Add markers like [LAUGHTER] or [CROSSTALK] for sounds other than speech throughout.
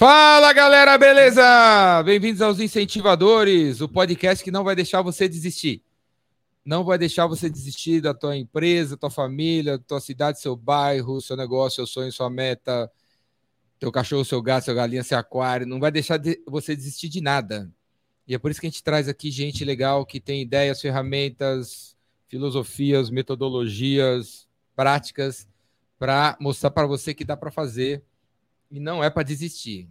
Fala galera, beleza? Bem-vindos aos Incentivadores, o podcast que não vai deixar você desistir. Não vai deixar você desistir da tua empresa, tua família, tua cidade, seu bairro, seu negócio, seu sonho, sua meta, teu cachorro, seu gato, seu galinha, seu aquário. Não vai deixar de você desistir de nada. E é por isso que a gente traz aqui gente legal que tem ideias, ferramentas, filosofias, metodologias, práticas para mostrar para você que dá para fazer e não é para desistir.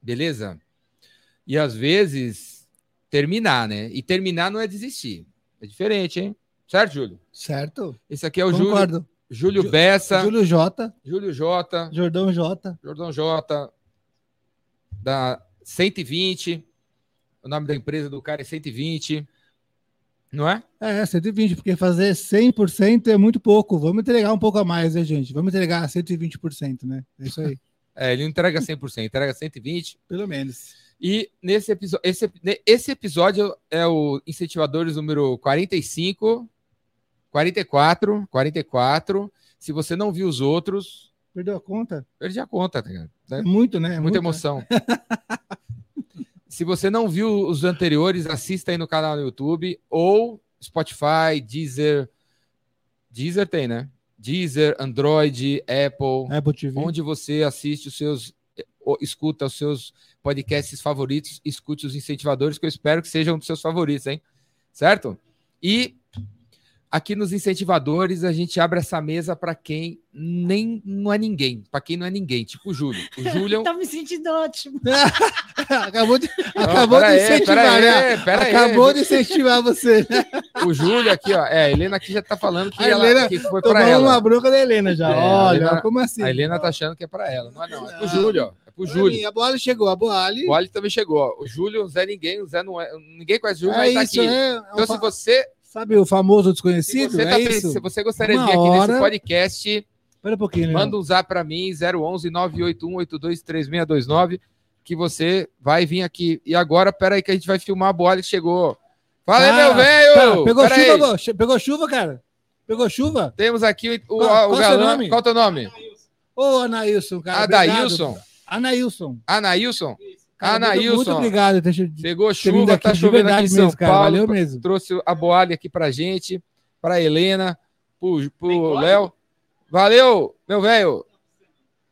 Beleza? E às vezes terminar, né? E terminar não é desistir. É diferente, hein? Certo, Júlio? Certo. Esse aqui é o Concordo. Júlio. Júlio Bessa. Júlio J, Júlio J. Jordão J. Jordão J. Da 120. O nome da empresa do cara é 120. Não é? É, 120, porque fazer 100% é muito pouco. Vamos entregar um pouco a mais, né, gente? Vamos entregar 120%, né? É isso aí, [LAUGHS] É, ele não entrega 100%, entrega 120. pelo menos. E nesse episódio, esse, esse episódio é o Incentivadores número 45, 44, 44. Se você não viu os outros, Perdeu a conta? perdi a conta, tá ligado? É Né? muito, né? Muita muito, emoção. [LAUGHS] Se você não viu os anteriores, assista aí no canal no YouTube ou Spotify, Deezer. Deezer tem, né? Deezer, Android, Apple. Apple TV. onde você assiste os seus, ou escuta os seus podcasts favoritos, escute os incentivadores, que eu espero que sejam dos seus favoritos, hein? Certo? E aqui nos incentivadores a gente abre essa mesa para quem nem não é ninguém, para quem não é ninguém, tipo o Júlio. O [LAUGHS] Júlio. Tá me sentindo ótimo. [LAUGHS] acabou de, Não, acabou de aí, incentivar, pera né? aí, pera aí. acabou de incentivar você. [LAUGHS] O Júlio aqui, ó. É, a Helena aqui já tá falando que, A ela, Helena que foi para ela. uma bronca da Helena já. É, Olha, Helena- como assim? A Helena tá achando que é para ela. Não é não, é pro Não. Júlio, ó. É Olha Júlio. mim, A bola chegou, a bola ali. O Ali também chegou. O Júlio, o Zé Ninguém, o Zé não é. Ninguém conhece o Júlio, É mas tá isso, aqui. é. é Então, se você, Sabe o famoso se desconhecido? você, é tá- isso? se você gostaria de Uma vir aqui nesse hora- podcast, Espera um pouquinho, né? manda um zap para mim, 011 981 823629, que você vai vir aqui. E agora, pera aí, que a gente vai filmar a bola que chegou. Fala aí, Ah, meu velho! pegou Pera chuva, aí. Pegou chuva, cara? Pegou chuva? Temos aqui o, o, Qual- qual o seu galã. nome? Qual o teu nome? Ô, Anailson, cara. Adailson? Anailson. Anailson? Cara, Anailson. Muito obrigado. Ter, ter Pegou chuva, aqui tá chovendo aqui em São mesmo, cara. Paulo. Valeu mesmo. trouxe a Boalha aqui pra gente, pra Helena, pro, pro Léo. Valeu, meu velho.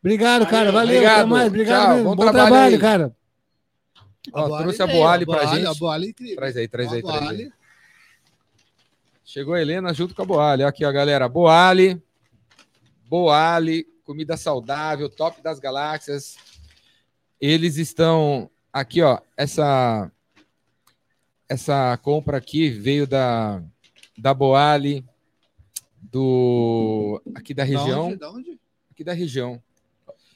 Obrigado, cara. Valeu. Obrigado. Até mais. Obrigado bom Bom, trabalho trabalho, cara. Ó, trouxe a Boalha pra gente. A Boalha é incrível. Traz aí, traz aí, A traz aí. Chegou a Helena junto com a Boalha. Aqui, ó, galera. Boale. Boale, comida saudável, top das galáxias. Eles estão aqui, ó. Essa essa compra aqui veio da da Boale do aqui da Da região, onde? Da onde? aqui da região.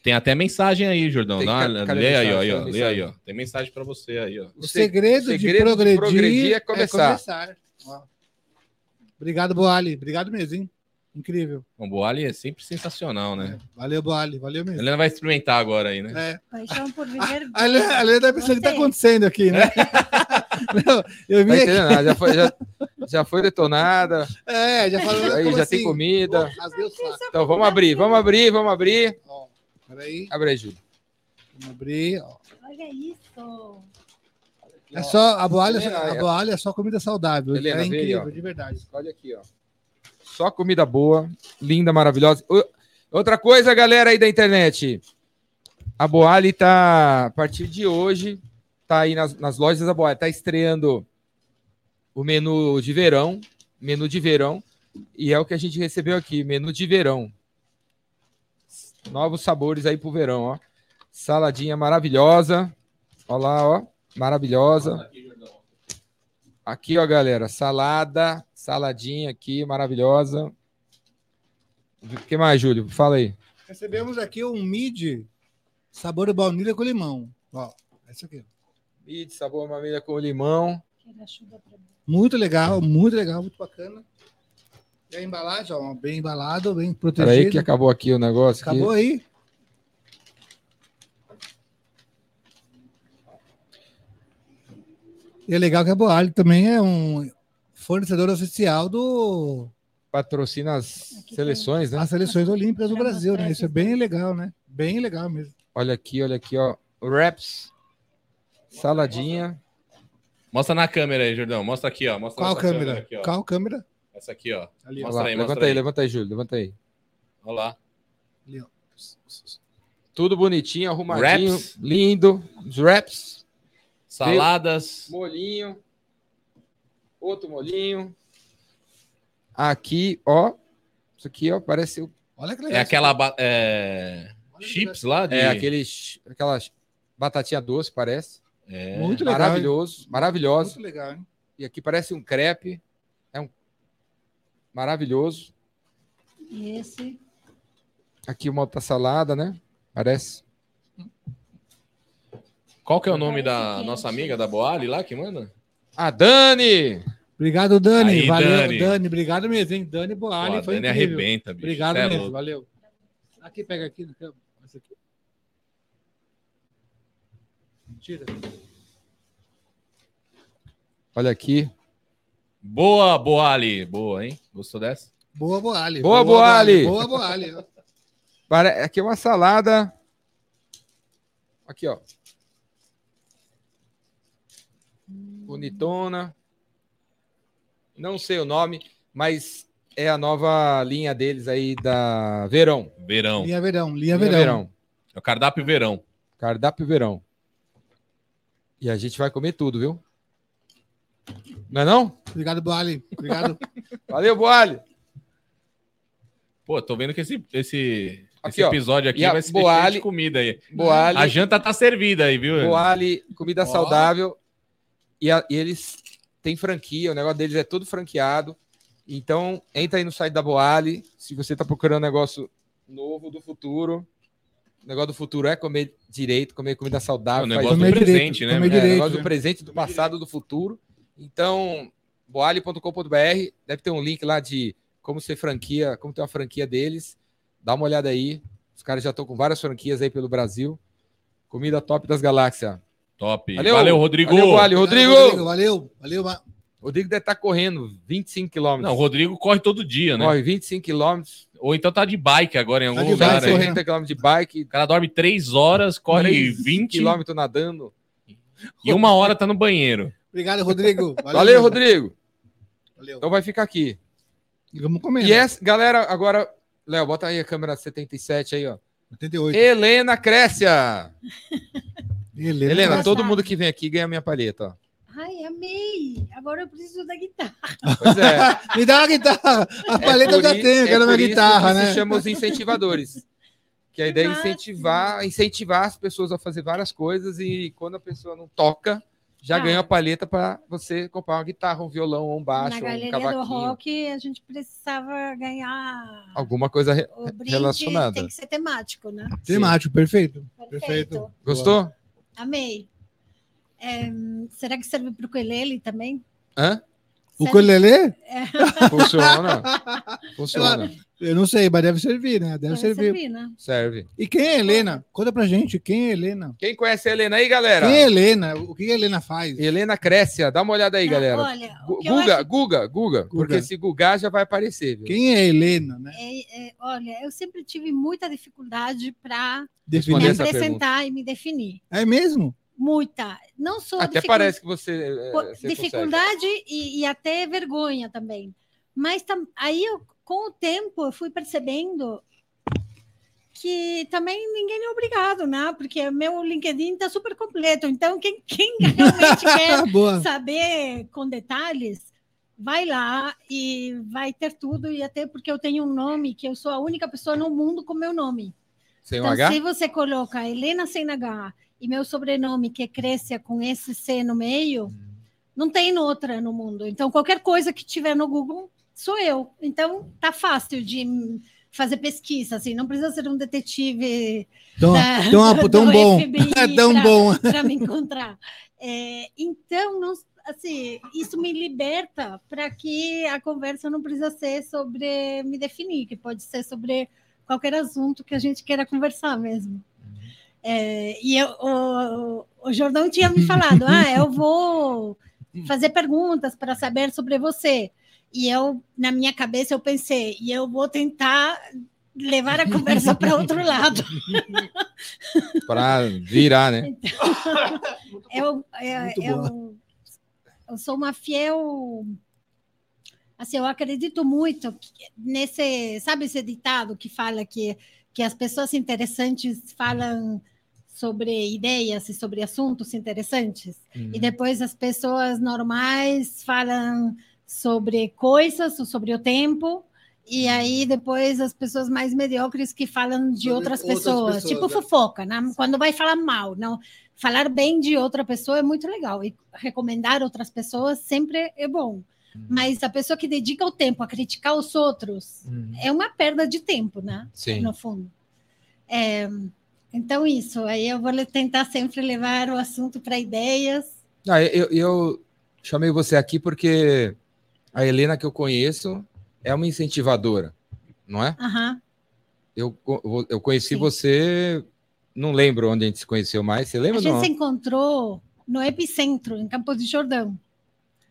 Tem até mensagem aí, Jordão. Tem, Dá, lê aí, ó, ó, lê aí, ó. Tem mensagem pra você aí, ó. O segredo, segredo de de, progredir progredir é começar. Ó. Obrigado, Boali. Obrigado mesmo, hein? Incrível. O Boali é sempre sensacional, né? Valeu, Boali. Valeu A mesmo. Helena vai experimentar agora aí, né? É. Paixão por viver. A Helena, a Helena tá pensando o que tá Você. acontecendo aqui, né? [LAUGHS] Não, eu vim Tá nada, Já foi, já, já foi detonada, É, já falou. aí já assim? tem comida. Pô. Então vamos abrir, vamos abrir, vamos abrir. Ó, peraí. Abre aí, Júlio. Vamos abrir. Ó. Olha isso. É só, a boalha, Helena, a boalha é só comida saudável. Helena, é aí, incrível, ó. de verdade. Olha aqui, ó. Só comida boa, linda, maravilhosa. Outra coisa, galera aí da internet. A Boali tá, a partir de hoje, tá aí nas, nas lojas da Boali, tá estreando o menu de verão, menu de verão, e é o que a gente recebeu aqui, menu de verão. Novos sabores aí pro verão, ó. Saladinha maravilhosa. Olha lá, ó. Maravilhosa. Aqui, ó, galera, salada, saladinha aqui, maravilhosa. O que mais, Júlio? Fala aí. Recebemos aqui um mid sabor baunilha com limão. Ó, é isso aqui. Mid, sabor mamilha com limão. Muito legal, muito legal, muito bacana. E a embalagem, ó, bem embalado, bem Peraí protegido. que acabou aqui o negócio. aqui. Acabou aí. E é legal que a Boalho também é um fornecedor oficial do Patrocina as Aqui seleções, né? as seleções olímpicas do Pra Brasil, né? Isso é bem legal, né? Bem legal mesmo. Olha aqui, olha aqui, ó. wraps, saladinha. Mostra na câmera aí, Jordão. Mostra aqui, ó. Mostra Qual nessa câmera? aqui, ó. Qual câmera? Essa aqui, ó. Ali. Mostra aí, levanta aí, aí. levanta aí, Júlio, levanta aí. Olha lá. Ali, ó. Tudo bonitinho, arrumadinho, Wraps. lindo. Os wraps, Saladas. molinho. Outro molinho. Aqui, ó. Isso aqui, ó, parece o- Olha que legal. É aquela é, chips lá de. é aqueles aquelas batatinha doce, parece. É. Muito legal. Maravilhoso, maravilhoso. Muito legal, hein? E aqui parece um crepe. É um maravilhoso. E esse. Aqui uma outra salada, né? Parece. Qual que é o nome da nossa amiga da Boali lá que manda? A Dani! Obrigado, Dani. Aí, valeu, Dani. Dani. Obrigado mesmo, hein? Dani Boali, Pô, a foi Dani incrível. arrebenta, bicho. Obrigado Cê é mesmo, louco. valeu. Aqui, pega aqui. Esse aqui. Tira. Olha aqui. Boa, Boali. Boa, hein? Gostou dessa? Boa, Boali. Boa, Boali. Boa, Boali. ó. Pare- Aqui é uma salada. Aqui, ó. Bonitona. Não sei o nome, mas é a nova linha deles aí da Verão. Verão. Linha verão, linha Linha verão. É o cardápio verão. Cardápio Verão. E a gente vai comer tudo, viu? Não é não? Obrigado, Boali. Obrigado. [LAUGHS] Valeu, Boalho. Pô, tô vendo que esse, esse, Aqui, esse episódio aqui vai ser Boali- de comida aí. Boalho. A janta tá servida aí, viu? Boali, comida Ó. saudável. E, a- e eles têm franquia, o negócio deles é todo franqueado. Então, entra aí no site da Boali. Se você está procurando um negócio novo do futuro. O negócio do futuro é comer direito, comer comida É saudável. o faz negócio do direito, presente, né? é, direito. negócio do né? presente, do passado, do futuro. Então, boali.com.br, deve ter um link lá de como ser franquia, como ter uma franquia deles. Dá uma olhada aí. Os caras já estão com várias franquias aí pelo Brasil. Comida top das galáxias. Top. Valeu. Valeu, Rodrigo. Valeu, Boali. Rodrigo! Valeu, valeu. ma- Rodrigo deve estar correndo 25 quilômetros. Não, o Rodrigo corre todo dia, né? Corre 25 quilômetros, Ou então tá de bike agora em algum Tá de lugar bike, aí. correndo. 40 quilômetros de bike, O cara dorme três horas, corre 3 20 quilômetros nadando. e uma hora tá no banheiro. Obrigado, Rodrigo. [LAUGHS] Valeu, mesmo. Rodrigo. Valeu. Então vai ficar aqui. E vamos comer. E né? essa, galera, agora, Léo, bota aí a câmera 77 aí, ó. 88. Helena Crécia. [LAUGHS] Helena, Helena, todo mundo que vem aqui ganha minha palheta, ó. Ai, amei! Agora eu preciso da guitarra. Pois é. [LAUGHS] Me dá uma guitarra. A paleta eu por já i- tenho, eu quero isso guitarra, que né? Se chama os incentivadores. Que a Que ideia é incentivar, incentivar as pessoas a fazer várias coisas e quando a pessoa não toca, já Cara. ganha a palheta para você comprar uma guitarra, um violão, um baixo, Na um galeria do cavaquinho, rock, a gente precisava ganhar alguma coisa re- relacionada. Tem que ser temático, né? Temático, perfeito. Perfeito. Perfeito. Gostou? Amei. É, será que serve para o ukulele também? Hã? O ukulele? [LAUGHS] Funciona. [LAUGHS] Funciona. Eu não sei, mas deve servir, né? Deve Deve servir. servir, né? Serve. E quem é Helena? Conta pra gente, quem é Helena? Quem conhece a Helena aí, galera? Quem é Helena? O que a Helena faz? Helena Crécia, dá uma olhada aí, Não, galera. Olha, Guga, acho Guga, Guga, porque se Gugar já vai aparecer. Viu? Quem é Helena, né? é, é, olha, eu sempre tive muita dificuldade para me apresentar e me definir. É mesmo? Muita. Não só Até parece que você. é, po- você dificuldade e, e até vergonha também. Mas tam- aí, eu, com o tempo, eu fui percebendo que também ninguém é obrigado, né? Porque meu LinkedIn está super completo. Então, quem, quem [LAUGHS] realmente quer [LAUGHS] saber com detalhes, vai lá e vai ter tudo. E até porque eu tenho um nome que eu sou a única pessoa no mundo com meu nome. Sem um Então, H? se você coloca Helena sem H e meu sobrenome, que é Crescia com esse C no meio, não tem outra no mundo. Então, qualquer coisa que tiver no Google, sou eu. Então, tá fácil de hum, fazer pesquisa, assim, não precisa ser um detetive Tão, da- tão, do tão bom. FBI [LAUGHS] É tão pra- bom. [LAUGHS] para me encontrar. É, então, não, assim, isso me liberta para que a conversa não precisa ser sobre me definir, que pode ser sobre qualquer assunto que a gente queira conversar mesmo. É, e eu- o, o Jordão tinha me falado, ah, eu [LAUGHS] vou fazer perguntas para saber sobre você. E eu, na minha cabeça, eu pensei, e eu vou tentar levar a conversa para outro lado. [LAUGHS] Para virar, né? Eu, eu, eu, eu sou uma fiel. Assim, eu acredito muito nesse. Sabe esse ditado que fala que, que as pessoas interessantes falam sobre ideias e sobre assuntos interessantes, Uhum. e depois as pessoas normais falam sobre coisas sobre o tempo, e aí depois as pessoas mais mediocres que falam de outras outras pessoas, pessoas, tipo é. fofoca, né? quando vai falar mal, não. Falar bem de outra pessoa é muito legal, e recomendar outras pessoas sempre é bom. Mas a pessoa que dedica o tempo a criticar os outros Uhum. é uma perda de tempo, né? Sim. no fundo. É, então, isso, aí eu vou tentar sempre levar o assunto para ideias. Ah, eu, eu chamei você aqui porque a Helena que eu conheço é uma incentivadora, não é? Aham. Eu, eu conheci Sim. você, não lembro onde a gente se conheceu mais. Você A lembra? gente Não? se encontrou no Epicentro, em Campos de Jordão.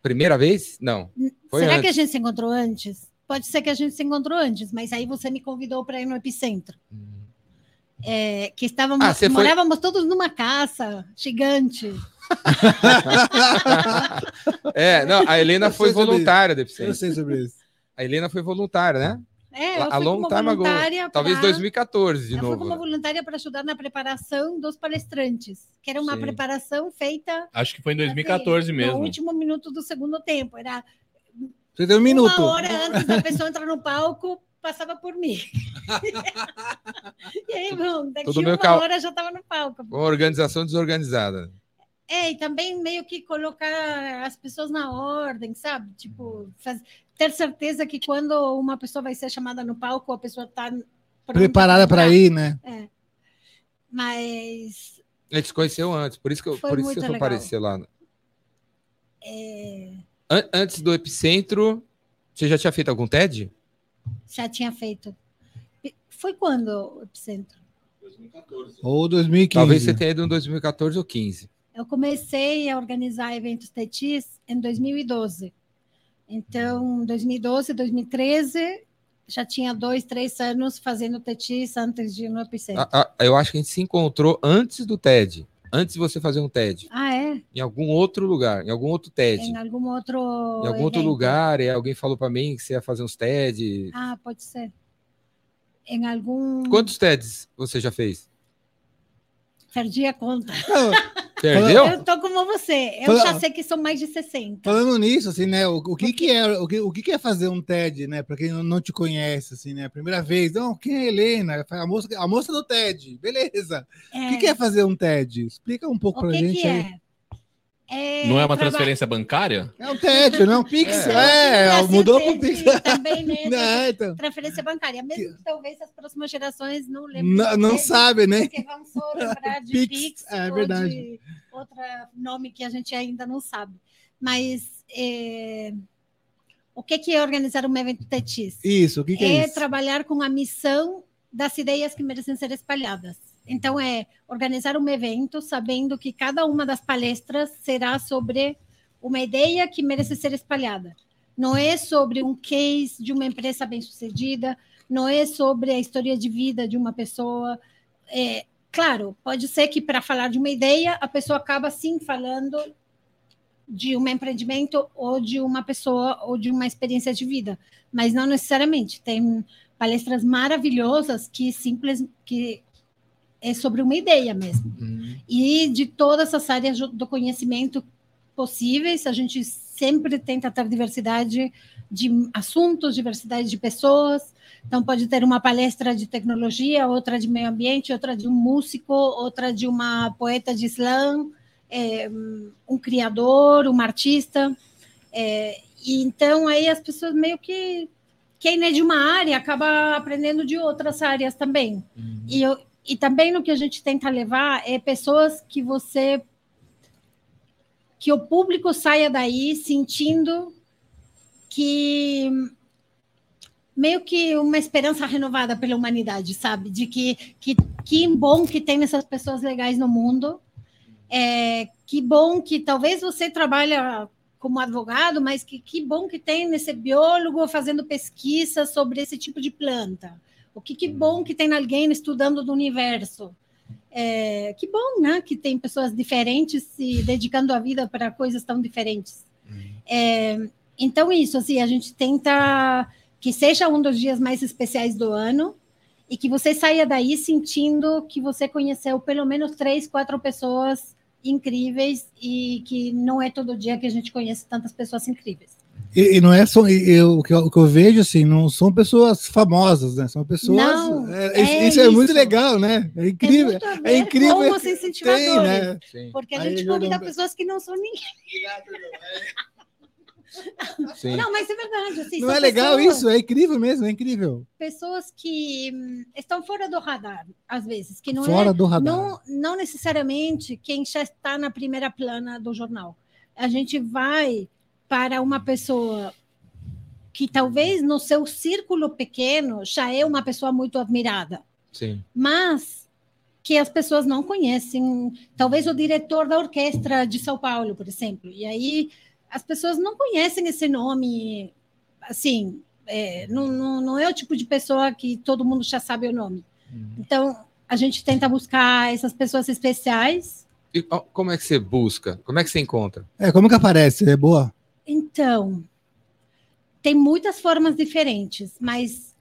Primeira vez? Não. Foi Será antes. que a gente se encontrou antes? Pode ser que a gente se encontrou antes, mas aí você me convidou para ir no Epicentro. É, que estávamos, Ah, você foi- morávamos todos numa casa gigante. [LAUGHS] É, não, a Helena Eu foi voluntária do Eu Epicentro. sei sobre isso. A Helena foi voluntária, né? É, eu A fui long como time ago. voluntária Talvez pra- 2014 de Eu fui novo. como né? voluntária para ajudar na preparação dos palestrantes, que era uma Sim. preparação feita Acho que foi em 2014 assim, mesmo. no último minuto do segundo tempo. Era Você tem um minuto. uma hora antes da pessoa entrar no palco, passava por mim. [LAUGHS] e aí, bom, daqui Tudo meio uma cal- hora já estava no palco. Uma organização desorganizada. É, e também meio que colocar as pessoas na ordem, sabe? Tipo, faz- ter certeza que quando uma pessoa vai ser chamada no palco, a pessoa está Preparada para ir, né? Mas A gente se conheceu antes, por isso que eu, Foi por isso que eu aparecer lá. é, An- antes do Epicentro, você já tinha feito algum TED? já tinha feito. Foi quando o Epicentro? Ou 2015. Talvez você tenha ido em 2014 ou 15. Eu comecei a organizar eventos TETIs em 2012. Então, 2012, 2013, já tinha dois, três anos fazendo TETIs antes de ir no Epicentro. A- a- eu acho que a gente se encontrou antes do TED. Antes de você fazer um TED. Ah, é? Em algum outro lugar, em algum outro TED. Em algum outro. Em algum outro evento. lugar, e alguém falou para mim que você ia fazer uns TED. Ah, pode ser. Em algum. Quantos TEDs você já fez? Perdi a conta. Não, [LAUGHS] Perdeu? Eu tô como você. Eu Fala- já sei que são mais de 60. falando nisso, assim, né? O, o que que é, o que, o que é fazer um TED, né? Para quem não- te conhece, assim, né? Primeira vez, não, quem é a Helena? A moça, a moça do TED, beleza. O que que é fazer um TED? Explica um pouco O pra que, gente que aí. É? É Não é uma traba- transferência bancária? É um TED, não é um Pix. É. É, Assim, mudou tem- pro Pix. Também, né? [LAUGHS] Não, então, Transferência bancária. Mesmo que talvez as próximas gerações não lembrem. não, não dele, sabe, né? Porque vão só lembrar de Pix, Pix, é ou verdade. de outro nome que a gente ainda não sabe. Mas é, o que, que é organizar um evento TETIS? Isso, o que, que é, é isso? trabalhar com a missão das ideias que merecem ser espalhadas. Então, é organizar um evento sabendo que cada uma das palestras será sobre uma ideia que merece ser espalhada. Não é sobre um case de uma empresa bem-sucedida, não é sobre a história de vida de uma pessoa. É, claro, pode ser que para falar de uma ideia, a pessoa acaba sim falando de um empreendimento ou de uma pessoa ou de uma experiência de vida, mas não necessariamente. Tem palestras maravilhosas que simples que é sobre uma ideia mesmo. Hum, E de todas as áreas do conhecimento possíveis, a gente sempre tenta ter diversidade de assuntos, diversidade de pessoas. Então, pode ter uma palestra de tecnologia, outra de meio ambiente, outra de um músico, outra de uma poeta de slam, é, um criador, uma artista. É, e então, aí as pessoas meio que. Quem é de uma área acaba aprendendo de outras áreas também. hum. E, eu, e também no que a gente tenta levar é pessoas que você. que o público saia daí sentindo que. meio que uma esperança renovada pela humanidade, sabe? De que que, que bom que tem essas pessoas legais no mundo. É, que bom que talvez você trabalha como advogado, mas que, que bom que tem esse biólogo fazendo pesquisa sobre esse tipo de planta O que, que bom que tem alguém estudando do universo. É, que bom, né? Que tem pessoas diferentes se dedicando a vida para coisas tão diferentes. É, então, isso, assim, a gente tenta que seja um dos dias mais especiais do ano e que você saia daí sentindo que você conheceu pelo menos três, quatro pessoas incríveis e que não é todo dia que a gente conhece tantas pessoas incríveis. E, e não é só eu, o, que eu, o que eu vejo assim, não são pessoas famosas, né? São pessoas. Não, é, é isso é isso. muito legal, né? É incrível. muito a É, incrível. com os que incentivadores. tem, né? Sim, Porque a Aí, gente convida pessoas que não são ninguém. [LAUGHS] sim. Não, mas é verdade. Assim, Não é legal pessoas- isso? É incrível mesmo, é incrível. pessoas que hum, estão fora do radar, às vezes, que não Fora é, do radar. Não, não necessariamente quem já está na primeira plana do jornal. A gente vai para uma pessoa que talvez no seu círculo pequeno já é uma pessoa muito admirada, sim. mas que as pessoas não conhecem. Talvez o diretor da orquestra de São Paulo, por exemplo. E aí as pessoas não conhecem esse nome, assim, é, não, não, não é o tipo de pessoa que todo mundo já sabe o nome. Então, a gente tenta buscar essas pessoas especiais. E como é que você busca? Como é que você encontra? É, como que aparece? É boa? Então, tem muitas formas diferentes, mas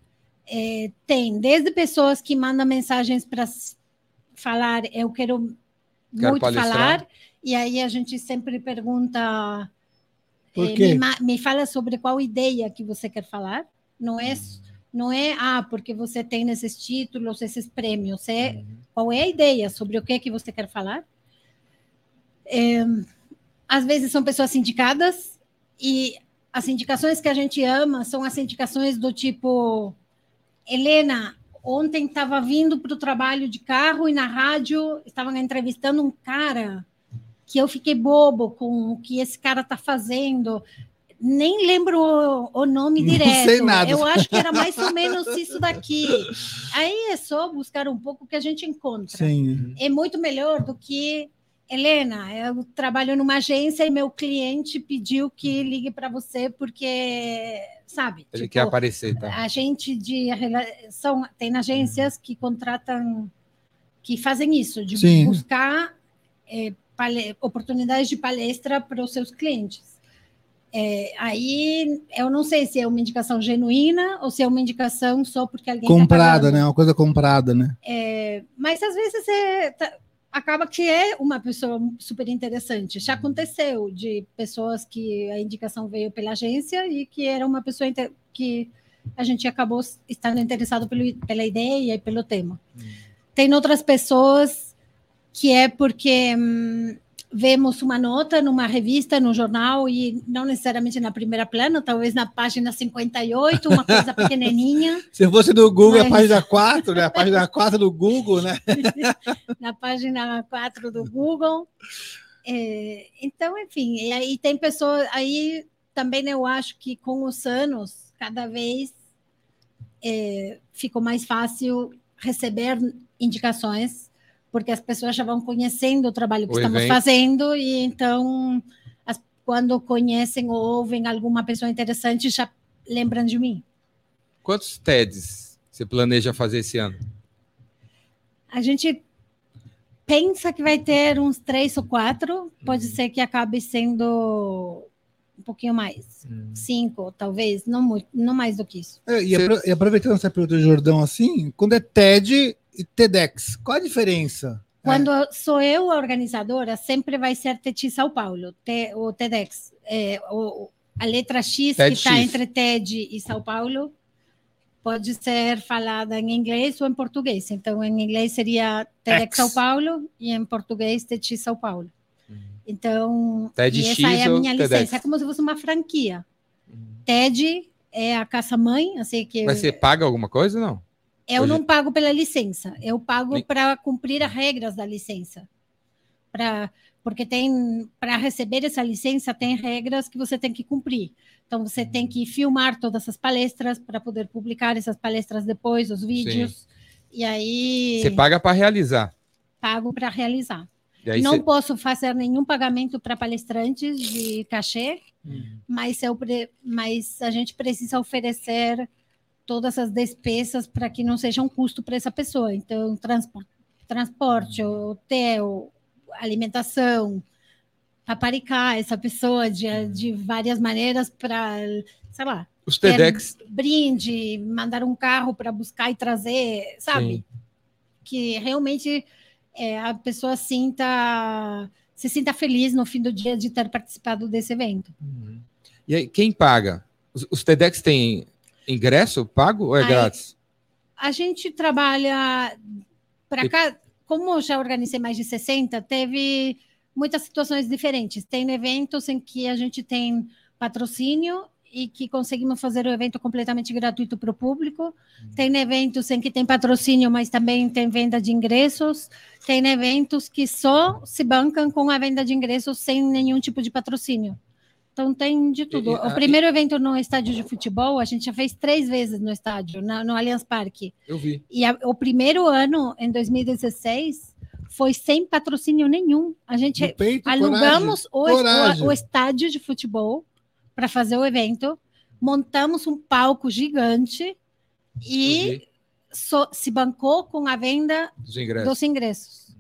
é, tem desde pessoas que mandam mensagens para falar, eu quero, Quero muito palestrar. falar, e aí a gente sempre pergunta, quê? me, me fala sobre qual ideia que você quer falar. Não é, não é, ah, porque você tem esses títulos, esses prêmios, é qual é a ideia sobre o que que você quer falar. É, às vezes são pessoas indicadas e as indicações que a gente ama são as indicações do tipo Helena, ontem estava vindo para o trabalho de carro e na rádio estavam entrevistando um cara que eu fiquei bobo com o que esse cara está fazendo. Nem lembro o, o nome Não direto. sei nada. Eu acho que era mais ou menos isso daqui. Aí é só buscar um pouco que a gente encontra Sim. é muito melhor do que Helena. Eu trabalho numa agência e meu cliente pediu que ligue para você porque, sabe? Ele tipo, quer aparecer, tá? a gente de relação tem agências que contratam, que fazem isso, de Sim. buscar pale- oportunidades de palestra para os seus clientes. É, aí eu não sei se é uma indicação genuína ou se é uma indicação só porque alguém tá Comprada, pagando. né? Uma coisa comprada, né? Mas às vezes é, tá- acaba que é uma pessoa super interessante. Já aconteceu de pessoas que a indicação veio pela agência e que era uma pessoa que a gente acabou estando interessado pelo, pela ideia e pelo tema. Uhum. Tem outras pessoas que é porque hum, vemos uma nota numa revista, no jornal, e não necessariamente na primeira plana, talvez na página 58, uma coisa pequenininha. [LAUGHS] Se fosse do Google, a Mas- página 4, né? A página 4 do Google, né? [LAUGHS] na página 4 do Google. É, então, enfim, e aí tem pessoas. Aí também eu acho que com os anos, cada vez é, ficou mais fácil receber indicações, porque as pessoas já vão conhecendo o trabalho que O estamos evento. fazendo, e então, as- quando conhecem ou ouvem alguma pessoa interessante, já lembram de mim. Quantos TEDs você planeja fazer esse ano? A gente pensa que vai ter uns três ou quatro, pode ser que acabe sendo um pouquinho mais, cinco, talvez, não muito, não mais do que isso. É, E, apro- e aproveitando essa pergunta do Jordão assim, quando é TED e TEDx, qual a diferença? Quando sou eu a organizadora, sempre vai ser TED São Paulo, o TEDx. É, o- a letra X TED que está entre TED e São Paulo pode ser falada em inglês ou em português. Então, em inglês seria TEDx. São Paulo e em português TED São Paulo. Então, TED e essa é a minha TEDx? licença, é como se fosse uma franquia. TED é a casa-mãe, assim que Mas você paga alguma coisa ou não? Eu Hoje- não pago pela licença, eu pago Nem- para cumprir as regras da licença. Pra, porque tem para receber essa licença tem regras que você tem que cumprir. Então você tem que filmar todas as palestras para poder publicar essas palestras depois, os vídeos. E aí Você paga para realizar. pago para realizar. Não você- posso fazer nenhum pagamento para palestrantes de cachê, mas, eu, mas a gente precisa oferecer todas as despesas para que não seja um custo para essa pessoa. Então, transporte, transporte hotel, alimentação, paparicar essa pessoa de, de várias maneiras para, sei lá, Os TEDx. brinde, mandar um carro para buscar e trazer, sabe? Sim. Que realmente é, a pessoa sinta se sinta feliz no fim do dia de ter participado desse evento. Uhum. E aí, quem paga? Os, os TEDx têm ingresso pago ou é Aí- grátis? A gente trabalha para cá, como eu já organizei mais de 60, teve muitas situações diferentes. Tem eventos em que a gente tem patrocínio e que conseguimos fazer o evento completamente gratuito para o público. Tem eventos em que tem patrocínio, mas também tem venda de ingressos. Tem eventos que só se bancam com a venda de ingressos sem nenhum tipo de patrocínio. Então tem de tudo. O primeiro evento no estádio de futebol, a gente já fez três vezes no estádio, na- no Allianz Parque. Eu vi. E a- o primeiro ano, em 2016, foi sem patrocínio nenhum. A gente peito, alugamos o, coragem. o- o estádio de futebol para fazer o evento, montamos um palco gigante e só- se bancou com a venda Dos ingressos. dos ingressos.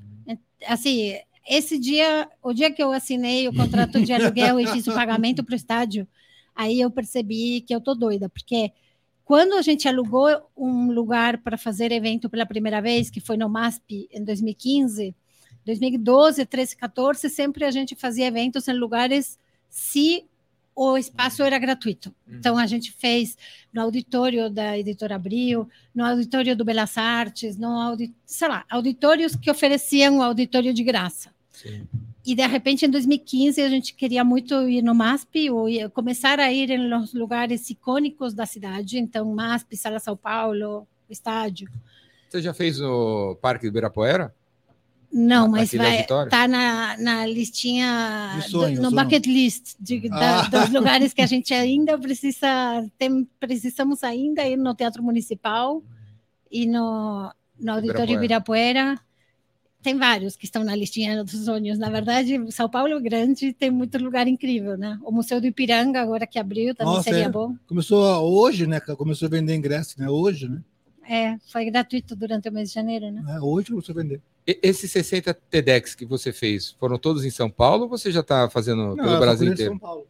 Assim, esse dia, o dia que eu assinei o contrato de aluguel e fiz o pagamento para o estádio, aí eu percebi que eu tô doida, porque quando a gente alugou um lugar para fazer evento pela primeira vez, que foi no MASP em 2015, 2012, 13, 14, sempre a gente fazia eventos em lugares se o espaço era gratuito. Então a gente fez no auditório da Editora Abril, no auditório do Belas Artes, no audi... sei lá, auditórios que ofereciam o auditório de graça. Sim. E de repente, em 2015, a gente queria muito ir no MASP, ou começar a ir los lugares icônicos da cidade. Então, MASP, Sala São Paulo, estádio. Você já fez o Parque do Ibirapuera? Não, mas vai tá na, na listinha, De sonhos, do, no bucket list de, da- Ah. dos [LAUGHS] lugares que a gente ainda precisa, tem, precisamos ainda ir no Teatro Municipal e no, no Auditório Ibirapuera. Tem vários que estão na listinha dos sonhos. Na verdade, São Paulo é grande, tem muito lugar incrível, né? O Museu do Ipiranga, agora que abriu, também Nossa, seria é. bom. Começou hoje, né? Começou a vender ingresso, né? Hoje, né? É, foi gratuito durante o mês de janeiro, né? É, Hoje começou a vender. E- Esses 60 TEDx que você fez, foram todos em São Paulo ou você já está fazendo Não, pelo Brasil inteiro? São Paulo,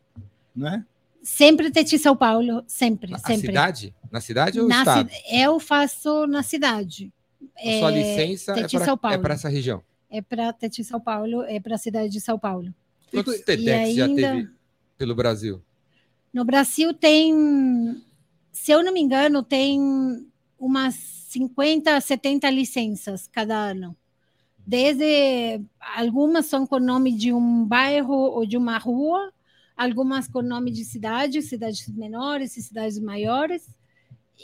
né? Sempre Teti São Paulo, sempre, A sempre. cidade? Na cidade ou Na estado? ci- Eu faço na cidade. A sua licença é para é essa região. É para Teti São Paulo, é para a cidade de São Paulo. Quantos TEDx já ainda- teve pelo Brasil? No Brasil tem, se eu não me engano, tem umas 50, 70 licenças cada ano. Desde algumas são com nome de um bairro ou de uma rua, algumas com nome de cidade, cidades menores e cidades maiores.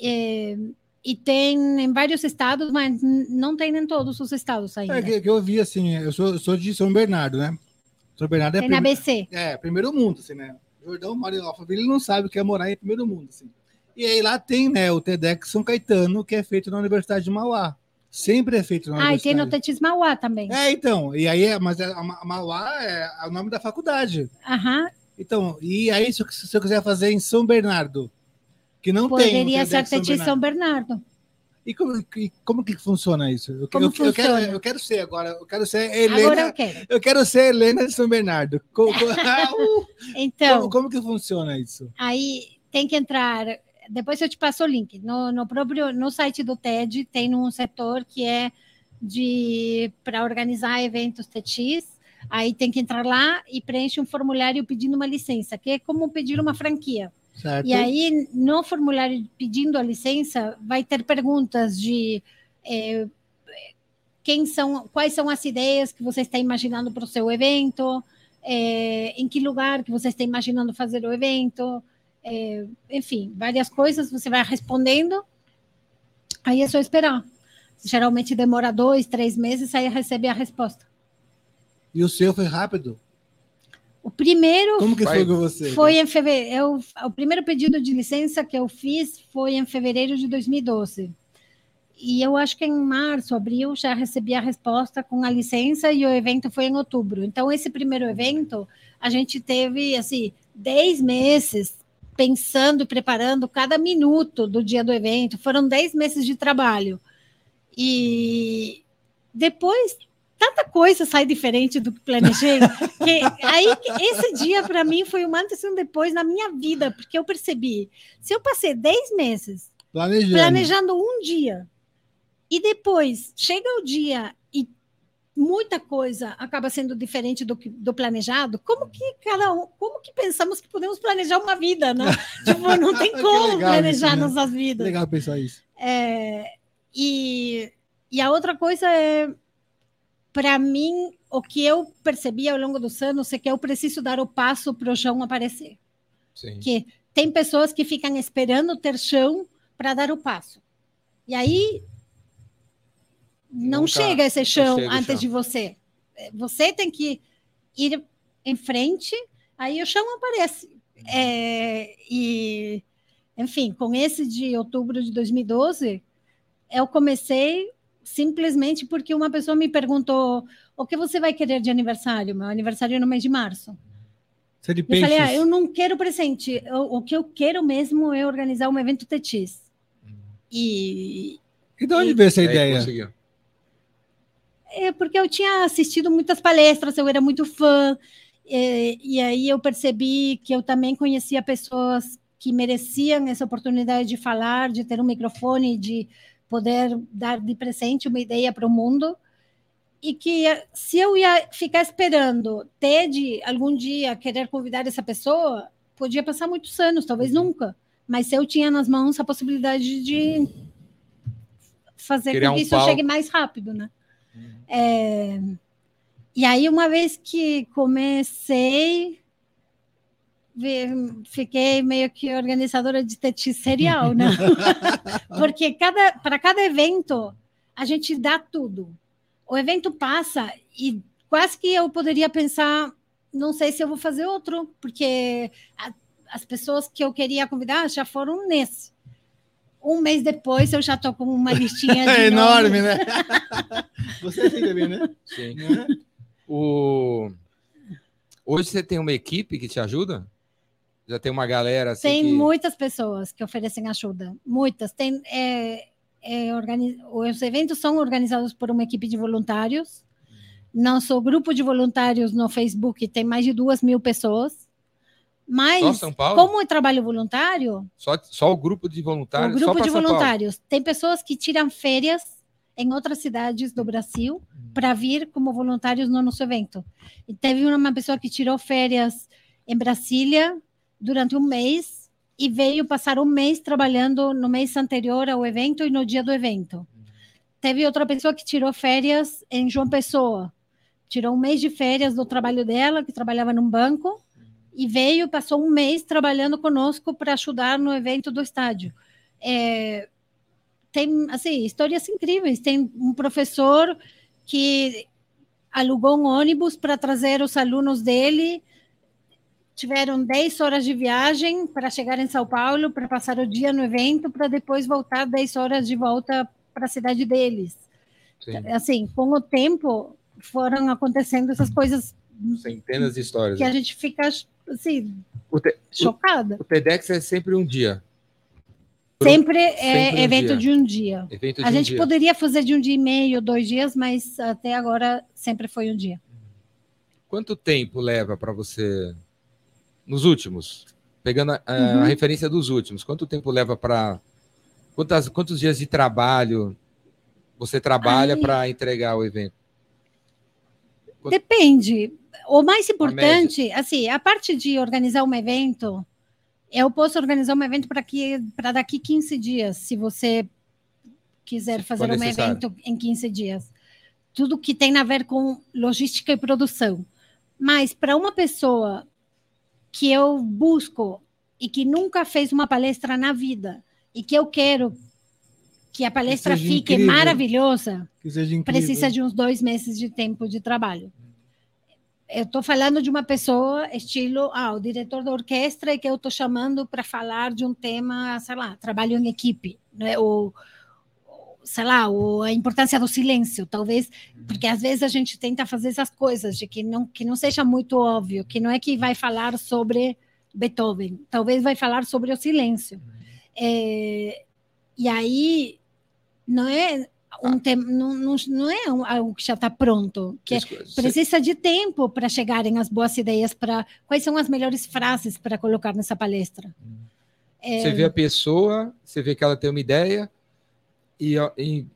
É, e tem em vários estados, mas não tem em todos os estados ainda. É que, que eu vi assim, eu sou, sou de São Bernardo, né? São Bernardo é, tem na prime- ABC. é primeiro mundo, assim, né? Jordão mora em Alphaville, ele não sabe o que é morar em primeiro mundo, assim. E aí lá tem, né, o TEDx São Caetano, que é feito na Universidade de Mauá. Sempre é feito na Ah, e tem universidade. no Tetis Mauá também. É, então, e aí, é- mas é- a Ma- a Mauá é o nome da faculdade. Aham, Então, e aí, se eu quiser fazer em São Bernardo, que não tem. poderia ser TEDx Tetis São Bernardo. E como, e como que funciona isso? Eu, Como eu, eu quero, funciona? eu quero ser agora, eu quero ser Helena. Agora eu quero. Eu quero ser Helena de São Bernardo. Co- co- [LAUGHS] Ah, uh, Então, como, como que funciona isso? aí tem que entrar. Depois eu te passo o link. No, no próprio no site do TED tem um setor que é de para organizar eventos TEDx. Aí tem que entrar lá e preenche um formulário pedindo uma licença, que é como pedir uma franquia. Certo? E aí, no formulário pedindo a licença, vai ter perguntas de eh, quem são, quais são as ideias que você está imaginando para o seu evento, eh, em que lugar que você está imaginando fazer o evento, eh, enfim, várias coisas você vai respondendo. Aí é só esperar. Geralmente demora dois, três meses, aí recebe a resposta. E o seu foi rápido? O primeiro Como que foi com você? Foi em fevereiro. Eu, o primeiro pedido de licença que eu fiz foi em fevereiro de 2012. E eu acho que em março, abril, já recebi a resposta com a licença e o evento foi em outubro. Então, esse primeiro evento, a gente teve, assim, 10 meses pensando e preparando cada minuto do dia do evento. Foram 10 meses de trabalho. E depois tanta coisa sai diferente do que planejei. que aí esse dia para mim foi um antes e um depois na minha vida, porque eu percebi, se eu passei 10 meses planejando. planejando um dia e depois chega o dia e muita coisa acaba sendo diferente do, do planejado, como que cada um, como que pensamos que podemos planejar uma vida, né? [LAUGHS] tipo, não tem como planejar isso, né? nossas vidas. Legal pensar isso. É, e, e a outra coisa é para mim, o que eu percebi ao longo dos anos é que eu preciso dar o passo para o chão aparecer. Sim. Que tem pessoas que ficam esperando ter chão para dar o passo. E aí não Nunca, chega esse chão chega antes chão. de você. Você tem que ir em frente, aí o chão aparece. Uhum. É, e, enfim, com esse de outubro de 2012, eu comecei simplesmente porque uma pessoa me perguntou o que você vai querer de aniversário? Meu aniversário é no mês de março. Você de eu falei, ah, eu não quero presente. o que eu quero mesmo é organizar um evento TETIS. E... E de onde e, veio essa ideia? É porque eu tinha assistido muitas palestras, eu era muito fã, e, e aí eu percebi que eu também conhecia pessoas que mereciam essa oportunidade de falar, de ter um microfone, de poder dar de presente uma ideia para o mundo e que se eu ia ficar esperando TED algum dia querer convidar essa pessoa, podia passar muitos anos, talvez uhum. nunca. Mas se eu tinha nas mãos a possibilidade de fazer Criar com que um isso pau. chegue mais rápido, né? Uhum. É... E aí, uma vez que comecei, fiquei meio que organizadora de TT serial, né? [LAUGHS] Porque cada, para cada evento a gente dá tudo. O evento passa e quase que eu poderia pensar, não sei se eu vou fazer outro, porque a, as pessoas que eu queria convidar já foram nesse. Um mês depois eu já estou com uma listinha [LAUGHS] de É enorme, né? [LAUGHS] Você assim também, né? Sim. O... Hoje você tem uma equipe que te ajuda? Já tem uma galera assim. Tem que... muitas pessoas que oferecem ajuda, muitas. Tem, é, é, organiz... Os eventos são organizados por uma equipe de voluntários. Nosso grupo de voluntários no Facebook tem mais de duas mil pessoas. Mas, como é trabalho voluntário. Só, só o grupo de voluntários? O grupo de voluntários. Tem pessoas que tiram férias em outras cidades do Brasil para vir como voluntários no nosso evento. E teve uma pessoa que tirou férias em Brasília durante um mês e veio passar um mês trabalhando no mês anterior ao evento e no dia do evento. Teve outra pessoa que tirou férias em João Pessoa. Tirou um mês de férias do trabalho dela, que trabalhava num banco, e veio, passou um mês trabalhando conosco para ajudar no evento do estádio. É, tem, assim, histórias incríveis. Tem um professor que alugou um ônibus para trazer os alunos dele tiveram 10 horas de viagem para chegar em São Paulo, para passar o dia no evento, para depois voltar 10 horas de volta para a cidade deles. Sim. Assim, com o tempo, foram acontecendo essas coisas. Centenas de histórias. Que a né? gente fica, assim, o te, chocada. O, o TEDx é sempre um dia. Sempre é sempre um evento dia. de um dia. A um gente dia. poderia fazer de um dia e meio, dois dias, mas até agora sempre foi um dia. Quanto tempo leva para você nos últimos, pegando a, uhum. a referência dos últimos, quanto tempo leva para. Quantos, quantos dias de trabalho você trabalha para entregar o evento? Depende. O mais importante, a assim, a parte de organizar um evento, eu posso organizar um evento para daqui 15 dias, se você quiser se fazer um evento em 15 dias. Tudo que tem a ver com logística e produção. Mas para uma pessoa que eu busco e que nunca fez uma palestra na vida e que eu quero que a palestra que fique incrível. maravilhosa, precisa de uns dois meses de tempo de trabalho. Eu estou falando de uma pessoa, estilo, ah, o diretor da orquestra, e que eu estou chamando para falar de um tema, sei lá, trabalho em equipe, né? ou, sei lá, ou a importância do silêncio, talvez, porque às vezes a gente tenta fazer essas coisas de que não que não seja muito óbvio, que não é que vai falar sobre Beethoven. Talvez vai falar sobre o silêncio. É, e aí não é um tema, não, não, não é algo que já está pronto, que é, precisa de tempo para chegarem as boas ideias para quais são as melhores frases para colocar nessa palestra. É... Você vê a pessoa, você vê que ela tem uma ideia e em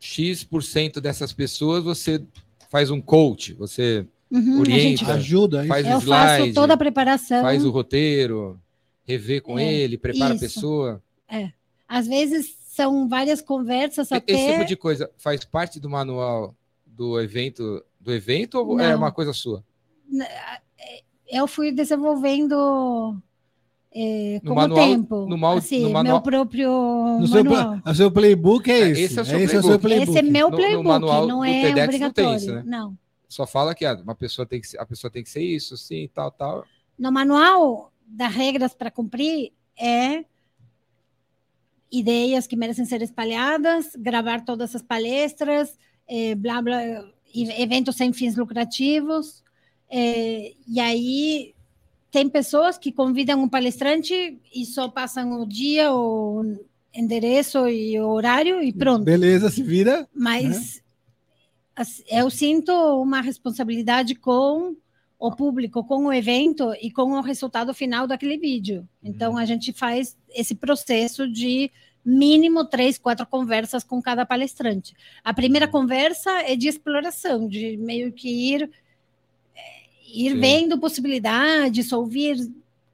X% dessas pessoas você faz um coach, você uhum, orienta, ajuda, faz o slide, faço toda a preparação, faz o roteiro, rever com é, ele, prepara isso. a pessoa. É. Às vezes são várias conversas até... Esse tipo de coisa faz parte do manual do evento, do evento ou é Não. é uma coisa sua? Eu fui desenvolvendo é, no com manual, o tempo. No, mal, assim, no manual, meu próprio no seu, manual. o seu playbook é esse. Esse é o seu, esse playbook. É, o seu playbook. Esse é meu playbook, no, no manual não é TEDx obrigatório. Não, isso, né? não. Só fala que ah, uma pessoa tem que, a pessoa tem que ser isso, sim, tal, tal. No manual das regras para cumprir é ideias que merecem ser espalhadas, gravar todas as palestras, é, blá, blá, eventos sem fins lucrativos. É, e aí tem pessoas que convidam um palestrante e só passam o dia, o endereço e o horário e pronto. Beleza, se vira. Mas né? eu sinto uma responsabilidade com o público, com o evento e com o resultado final daquele vídeo. Então, uhum. a gente faz esse processo de mínimo três, quatro conversas com cada palestrante. A primeira conversa é de exploração, de meio que ir, ir vendo possibilidades, ouvir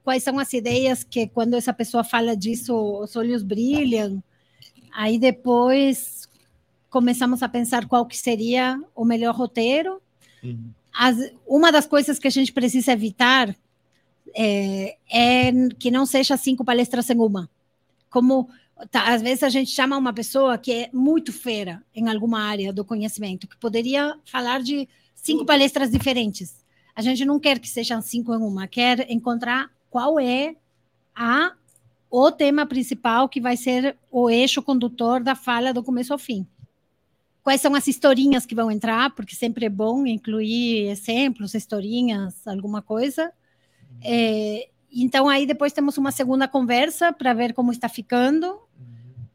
quais são as ideias que, quando essa pessoa fala disso, os olhos brilham. Aí depois começamos a pensar qual que seria o melhor roteiro. Uhum. As, uma das coisas que a gente precisa evitar é, é que não seja cinco palestras em uma. Como tá, às vezes a gente chama uma pessoa que é muito feira em alguma área do conhecimento, que poderia falar de cinco palestras diferentes. A gente não quer que sejam cinco em uma, quer encontrar qual é a o tema principal que vai ser o eixo condutor da fala do começo ao fim quais são as historinhas que vão entrar, porque sempre é bom incluir exemplos, historinhas, alguma coisa. É, então, aí depois temos uma segunda conversa para ver como está ficando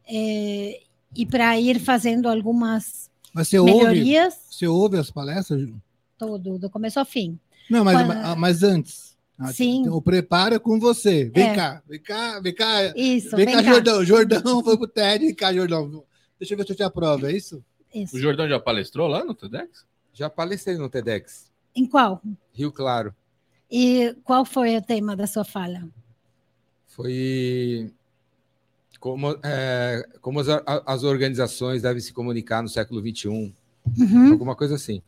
é, e para ir fazendo algumas você melhorias. Ouve, você ouve as palestras? Todo, do começo ao fim. Não, mas, Quando... mas antes. Sim. Então, prepara com você. Vem é. cá, vem cá, vem cá. Isso, vem, vem cá, cá, Jordão. Jordão [LAUGHS] foi pro TED. Vem cá, Jordão. Deixa eu ver se eu te aprovo, é isso? Isso. O Jordão já palestrou lá no TEDx? Já palestrei no TEDx. Em qual? Rio Claro. E qual foi o tema da sua fala? Foi como, é, como as, as, organizações devem se comunicar no século XXI. Uhum. Alguma coisa assim.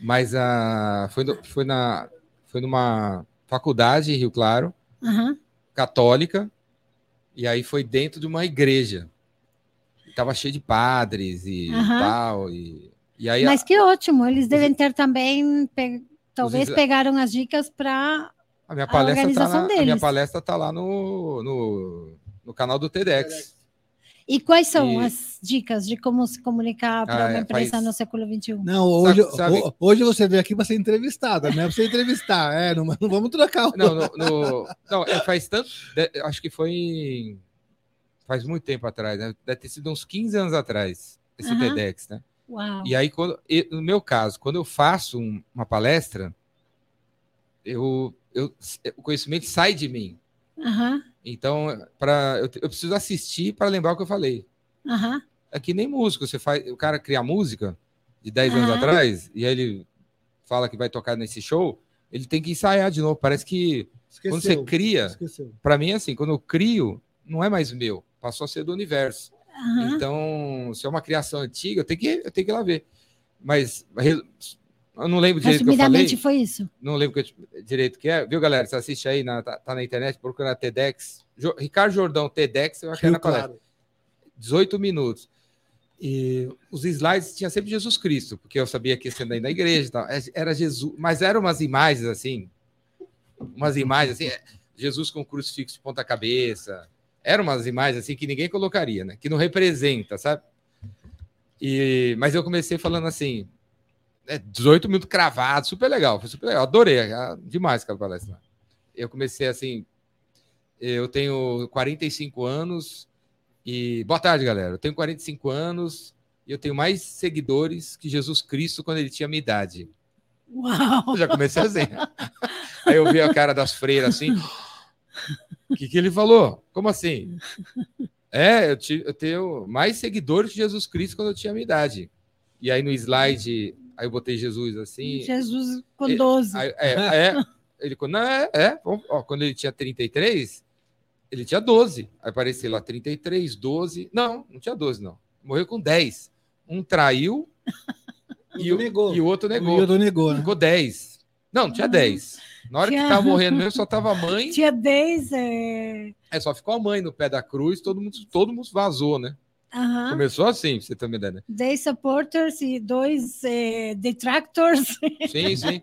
Mas uh, foi, no, foi, na, foi numa faculdade em Rio Claro, uhum. católica, e aí foi dentro de uma igreja tava cheio de padres e uhum. tal. E, e aí, Mas que ótimo, eles devem ter também, pe... talvez os... pegaram as dicas para a minha palestra a tá organização tá na, deles. A minha palestra tá lá no, no, no canal do TEDx. E quais são e... as dicas de como se comunicar para ah, uma é, empresa faz... no século XXI? Não, hoje, sabe, sabe... hoje você veio aqui para ser entrevistada, né? Para você entrevistar, é, não, não vamos trocar o... Não, no, no, não é, faz tanto, acho que foi faz muito tempo atrás, né? Deve ter sido uns 15 anos atrás, esse uhum. TEDx, né? Uau. E aí, quando, no meu caso, quando eu faço um, uma palestra, eu, eu, o conhecimento sai de mim. Uhum. Então, para eu, eu, preciso assistir para lembrar o que eu falei. Uhum. É que nem músico, você faz, o cara cria música de 10 anos atrás e aí ele fala que vai tocar nesse show, ele tem que ensaiar de novo. Parece que Esqueceu. quando você cria, para mim é assim, quando eu crio, não é mais meu passou a ser do universo. Uhum. Então, se é uma criação antiga, eu tenho que, eu tenho que ir lá ver. Mas eu não lembro direito que eu falei. foi isso. Não lembro que eu, direito que é. Viu, galera? Você assiste aí, na, tá, tá na internet, procura na TEDx. Jo, Ricardo Jordão, TEDx, eu acho que é na palestra. 18 minutos. E os slides tinha sempre Jesus Cristo, porque eu sabia que ia ser na igreja tal. É, era Jesus, mas eram umas imagens assim, umas imagens assim, é, Jesus com crucifixo de ponta cabeça, eram umas imagens assim que ninguém colocaria, né? Que não representa, sabe? E, mas eu comecei falando assim, é, 18 minutos cravados, super legal, foi super legal, adorei, é, demais aquela palestra. eu comecei assim. Eu tenho 45 anos e. Boa tarde, galera. Eu tenho 45 anos e eu tenho mais seguidores que Jesus Cristo quando ele tinha minha idade. Uau! Eu já comecei assim. Aí eu vi a cara das freiras assim. O que, que ele falou? Como assim? É, eu, ti- eu tenho mais seguidores que Jesus Cristo quando eu tinha minha idade. E aí no slide, aí eu botei Jesus assim. Jesus com E- 12. Aí, é, é, [LAUGHS] ele quando não, é, é, ó, quando ele tinha 33, ele tinha 12. Aí apareceu lá 33, 12. Não, não tinha 12 não. Morreu com 10. Um traiu [LAUGHS] e, o, negou. e o outro O negou. Yodo negou, né? Ficou 10. Não, não tinha 10. Na hora que Tinha- tava morrendo [LAUGHS] mesmo, só tava a mãe. Tinha 10. É... É, só ficou a mãe no pé da cruz, todo mundo, todo mundo vazou, né? Aham. Começou assim, você ideia, né? 10 supporters e dois é, detractors. [LAUGHS] Sim, sim.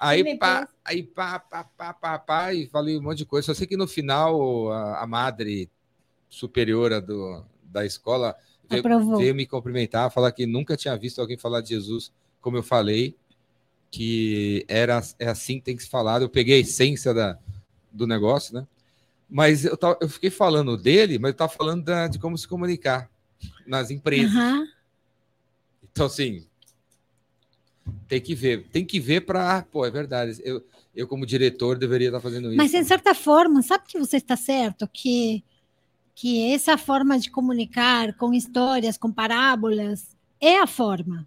Aí pá, aí pá, pá, pá, pá, pá, e falei um monte de coisa. Só sei que no final a, a madre superiora do, da escola veio, veio me cumprimentar, falar que nunca tinha visto alguém falar de Jesus como eu falei, que era é assim que tem que se falar. Eu peguei a essência da, do negócio, né? Mas eu, tava, eu fiquei falando dele, mas eu tava falando da- de como se comunicar nas empresas. Aham. Então, assim, tem que ver. Tem que ver para. Pô, é verdade. Eu, eu, como diretor, deveria estar fazendo isso. Mas, em certa forma, sabe que você está certo? Que, que essa forma de comunicar com histórias, com parábolas, é a forma.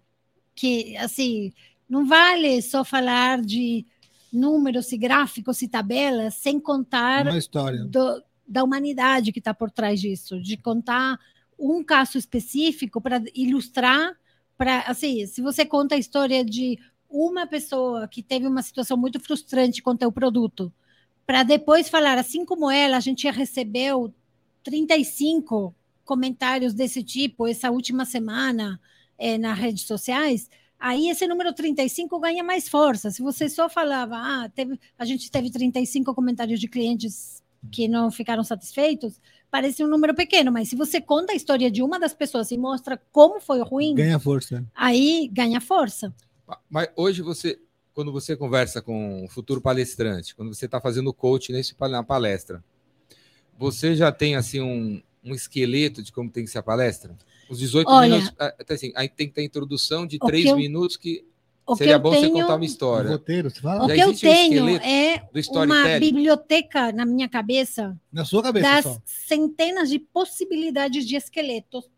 Que, assim, não vale só falar de números e gráficos e tabelas sem contar Uma história. do- da humanidade que está por trás disso, de contar um caso específico para ilustrar, para assim, se você conta a história de uma pessoa que teve uma situação muito frustrante com teu produto, para depois falar, assim como ela, a gente recebeu 35 comentários desse tipo essa última semana eh, nas redes sociais, aí esse número 35 ganha mais força. Se você só falava, ah, teve, a gente teve 35 comentários de clientes que não ficaram satisfeitos, parece um número pequeno, mas se você conta a história de uma das pessoas e mostra como foi ruim, Ganha força. aí ganha força. Mas hoje você, quando você conversa com um futuro palestrante, quando você está fazendo coach nesse, na palestra, você já tem assim um, um esqueleto de como tem que ser a palestra? Os 18 Olha, minutos. até assim, aí tem que ter a introdução de três que eu- minutos que O que seria eu bom você tenho, contar uma O história. roteiro, você o fala? Já que eu um tenho é uma biblioteca na minha cabeça Na sua cabeça das só. centenas de possibilidades de esqueletos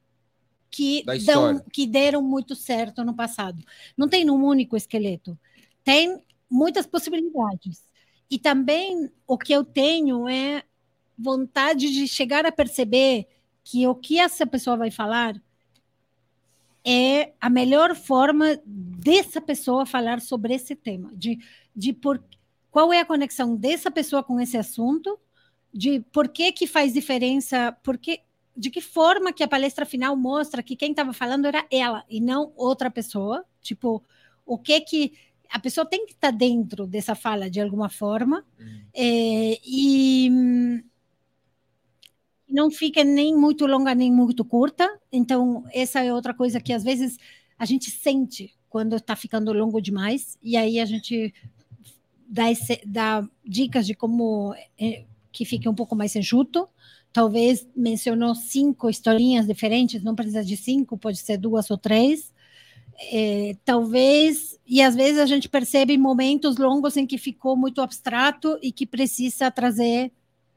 que, dão, que deram muito certo no passado. Não tem um único esqueleto, tem muitas possibilidades. E também o que eu tenho é vontade de chegar a perceber que o que essa pessoa vai falar é a melhor forma dessa pessoa falar sobre esse tema, de, de por, qual é a conexão dessa pessoa com esse assunto, de por que que faz diferença, porque de que forma que a palestra final mostra que quem estava falando era ela e não outra pessoa, tipo, o que que a pessoa tem que estar dentro dessa fala de alguma forma, Hum. é, e hum, não fica nem muito longa nem muito curta. Então, essa é outra coisa que às vezes a gente sente quando está ficando longo demais, e aí a gente dá, esse- dá dicas de como é, que fique um pouco mais enxuto. Talvez mencionou cinco historinhas diferentes, não precisa de cinco, pode ser duas ou três. É, talvez, e às vezes a gente percebe momentos longos em que ficou muito abstrato e que precisa trazer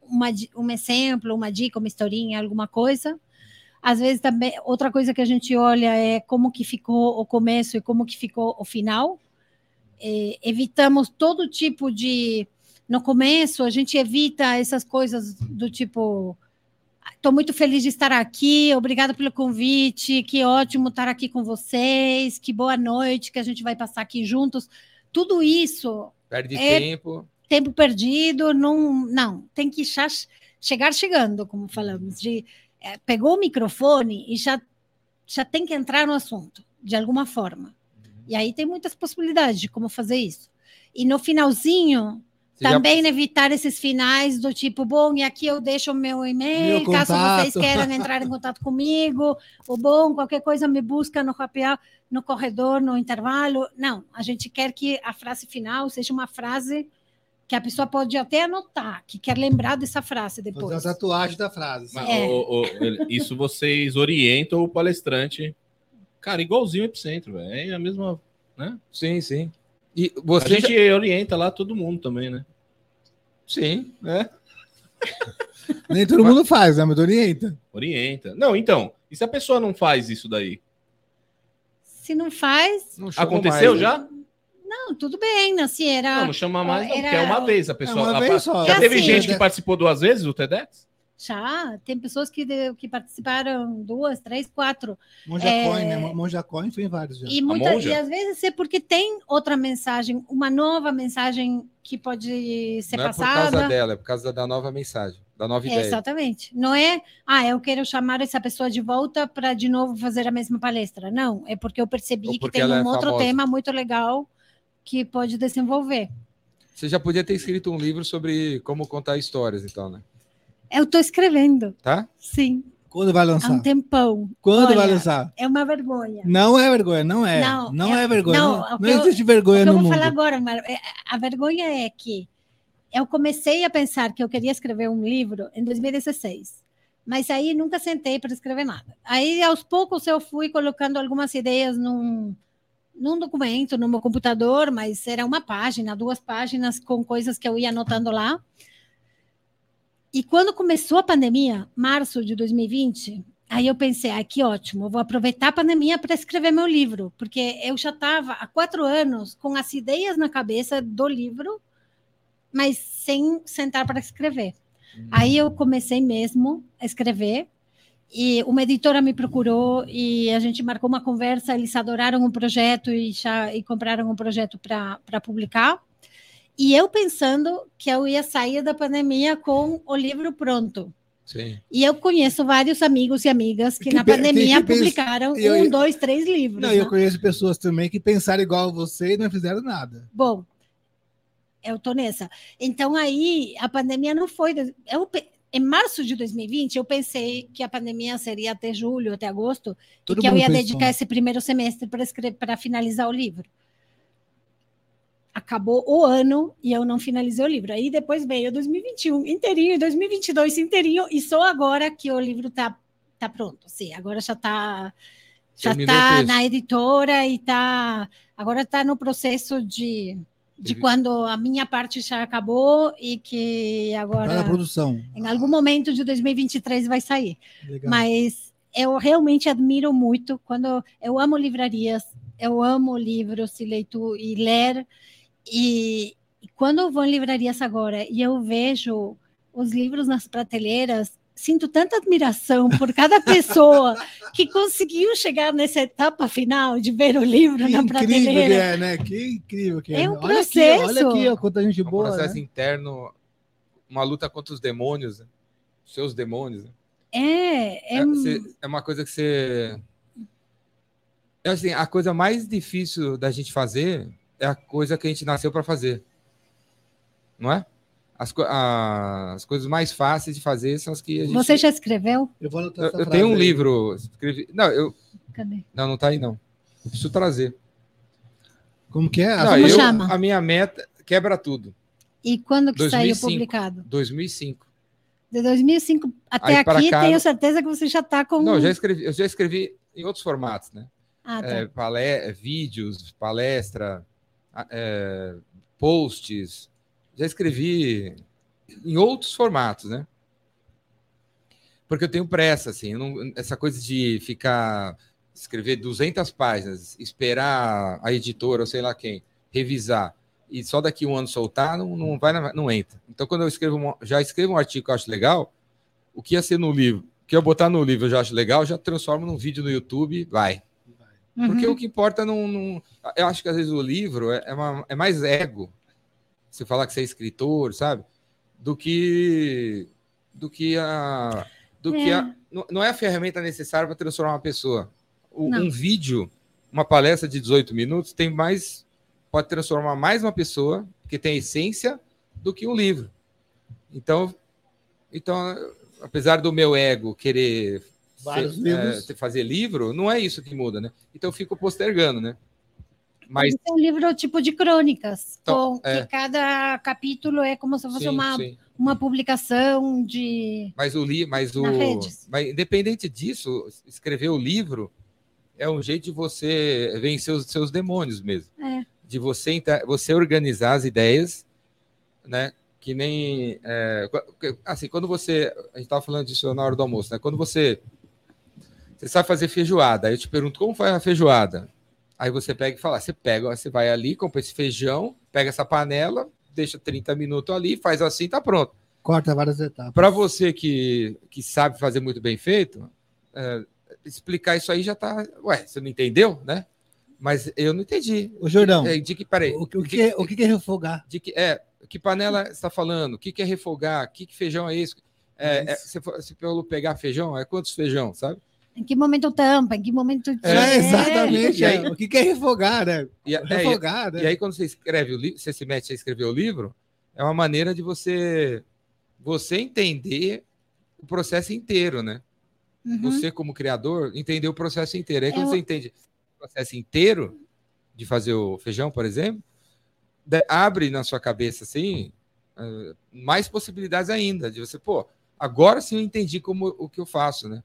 uma, um exemplo, uma dica, uma historinha, alguma coisa. Às vezes também, outra coisa que a gente olha é como que ficou o começo e como que ficou o final. É, evitamos todo tipo de... No começo, a gente evita essas coisas do tipo... Estou muito feliz de estar aqui, obrigada pelo convite, que ótimo estar aqui com vocês, que boa noite, que a gente vai passar aqui juntos. Tudo isso Perde É- tempo. Tempo perdido, não, não, tem que já chegar chegando, como falamos, de eh, pegou o microfone e já já tem que entrar no assunto de alguma forma. E aí tem muitas possibilidades de como fazer isso. E no finalzinho Você já- também evitar esses finais do tipo, bom, e aqui eu deixo o meu e-mail, Meu caso vocês queiram entrar em contato comigo, ou bom, qualquer coisa me busca no happy hour, no corredor, no intervalo. Não, a gente quer que a frase final seja uma frase que a pessoa pode até anotar, que quer lembrar dessa frase Fazer depois. uma tatuagem da frase. Mas, É. o- o- isso vocês orientam o palestrante. Cara, igualzinho o Epicentro, velho. É a mesma. Né? Sim, sim. E A você gente já- orienta lá todo mundo também, né? Sim, né? [LAUGHS] Nem todo mundo faz, né? Mas orienta. Orienta. Não, então. E se a pessoa não faz isso daí? Se não faz, Não Aconteceu mais, né? Não, tudo bem, assim, era... Não, não chama mais, não, era- porque é uma vez a pessoa. uma a- vez só. Já É teve assim, gente né? que participou duas vezes do TEDx? Já, tem pessoas que, que participaram duas, três, quatro. Monja É. Coin, né? Monja Coin foi em vários já. E, muita, monja? e às vezes é porque tem outra mensagem, uma nova mensagem que pode ser Não é por passada. causa dela, é por causa da nova mensagem, da nova É, ideia. exatamente. Não é, ah, eu quero chamar essa pessoa de volta para de novo fazer a mesma palestra. Não, é porque eu percebi Ou que porque tem um é outro famosa. tema muito legal que pode desenvolver. Você já podia ter escrito um livro sobre como contar histórias, então, né? Eu estou escrevendo, Tá? sim, Quando vai há um lançar? tempão. Quando vai Olha, lançar? É uma vergonha. Não é vergonha, não é. Não, Não, é, é- vergonha. não, Não, o não eu- existe O vergonha que eu no vou mundo. falar agora, Mar, é, a vergonha é que eu comecei a pensar que eu queria escrever um livro em 2016, mas aí nunca sentei para escrever nada. Aí, aos poucos, eu fui colocando algumas ideias num, num documento, no meu computador, mas era uma página, duas páginas com coisas que eu ia anotando lá. E quando começou a pandemia, março de 2020, aí eu pensei, ah, que ótimo, vou aproveitar a pandemia para escrever meu livro, porque eu já estava há quatro anos com as ideias na cabeça do livro, mas sem sentar para escrever. Aí eu comecei mesmo a escrever, e uma editora me procurou e a gente marcou uma conversa, eles adoraram o projeto e, já, e compraram um projeto para publicar. E eu pensando que eu ia sair da pandemia com o livro pronto. Sim. E eu conheço vários amigos e amigas que, Que na pandemia que publicaram eu- um, dois, três livros. Não, né? eu conheço pessoas também que pensaram igual a você e não fizeram nada. Bom, eu tô nessa. Então aí a pandemia não foi. Eu, em março de 2020, eu pensei que a pandemia seria até julho, até agosto, Todo e que eu ia pensou. dedicar esse primeiro semestre para finalizar o livro. Acabou o ano e eu não finalizei o livro. Aí depois veio 2021 inteirinho, 2022 inteirinho, e só agora que o livro tá, tá pronto. Sim, agora já tá já tá na editora e tá agora tá no processo de de quando a minha parte já acabou e que Para a agora produção. em algum momento de 2023 vai sair. Legal. Mas eu realmente admiro muito quando eu amo livrarias, eu amo livros e leitura e ler e, e quando eu vou em livrarias agora e eu vejo os livros nas prateleiras, sinto tanta admiração por cada pessoa que conseguiu chegar nessa etapa final de ver o livro Que na incrível que prateleira. é, né? Que incrível que é. É um olha aqui, olha processo. aqui, ó, quanta gente É um boa. processo né? interno, uma luta contra os demônios, né? seus demônios. né? É, é, É, você- é uma coisa que você. É assim, a coisa mais difícil da gente fazer é a coisa que a gente nasceu para fazer. Não é? As, a- as coisas mais fáceis de fazer são as que a gente. Você já escreveu? Eu vou anotar Eu, essa eu tenho um aí. livro. Escrevi... Não, eu. Cadê? Não, não tá aí, não. Eu preciso trazer. Como que é? Não, Como eu, chama? A minha meta quebra tudo. E quando que saiu 2005. publicado? 2005. De 2005 até Aí aqui, cá- tenho certeza que você já está com. Não, eu já escrevi, eu já escrevi em outros formatos, né? Ah, tá. É, palé- vídeos, palestra, é, posts. Já escrevi em outros formatos, né? Porque eu tenho pressa, assim. não- essa coisa de ficar escrever 200 páginas, esperar a editora ou sei lá quem revisar e só daqui um ano soltar, não, não vai, não entra. Então, quando eu escrevo, uma- já escrevo um artigo que eu acho legal, o que ia ser no livro, o que eu botar no livro eu já acho legal, já transformo num vídeo no YouTube, vai. Porque Uhum. o que importa não, não- Eu acho que às vezes o livro é, é uma- é mais ego. Você falar que você é escritor, sabe? Do que. Do que a. Do que a. Não, é a ferramenta necessária para transformar uma pessoa. O- um vídeo, uma palestra de 18 minutos, tem mais. Pode transformar mais uma pessoa, que tem a essência, do que um livro. Então, então apesar do meu ego querer ser- é, fazer livro, não é isso que muda, né? Então eu fico postergando, né? Mas ser um livro tipo de crônicas, Então, com, é. que cada capítulo é como se fosse sim, uma, sim. uma publicação de. Mas o li, mas o, mas independente disso, escrever o livro é um jeito de você vencer os seus demônios mesmo. É. De você você organizar as ideias, né? Que nem é, assim, quando você a gente estava falando disso na hora do almoço, né? Quando você você sabe fazer feijoada, aí eu te pergunto como faz a feijoada. Aí você pega e fala, você pega, você vai ali, compra esse feijão, pega essa panela, deixa 30 minutos ali, faz assim, tá pronto. Corta várias etapas. Para você que, que sabe fazer muito bem feito, é, explicar isso aí já tá. Ué, você não entendeu, né? Mas eu não entendi. Ô, Jordão, É, de que, peraí. o, que- o de, que é, o que é refogar? de que, é, que panela você está falando? O que, que é refogar? Que, que feijão é esse? É, é, você, for- você falou pegar feijão? É quantos feijão, sabe? Em que momento tampa? Em que momento. É, exatamente. E aí- é. O que é refogar, né? E, é, e- Refogar, né? E aí, quando você escreve o livro, você se mete a escrever o livro, é uma maneira de você você entender o processo inteiro, né? Uhum. Você, como criador, entender o processo inteiro. Aí, quando você entende o processo inteiro de fazer o feijão, por exemplo, abre na sua cabeça, assim, eh, mais possibilidades ainda, de você, pô, agora sim eu entendi como o que eu faço, né?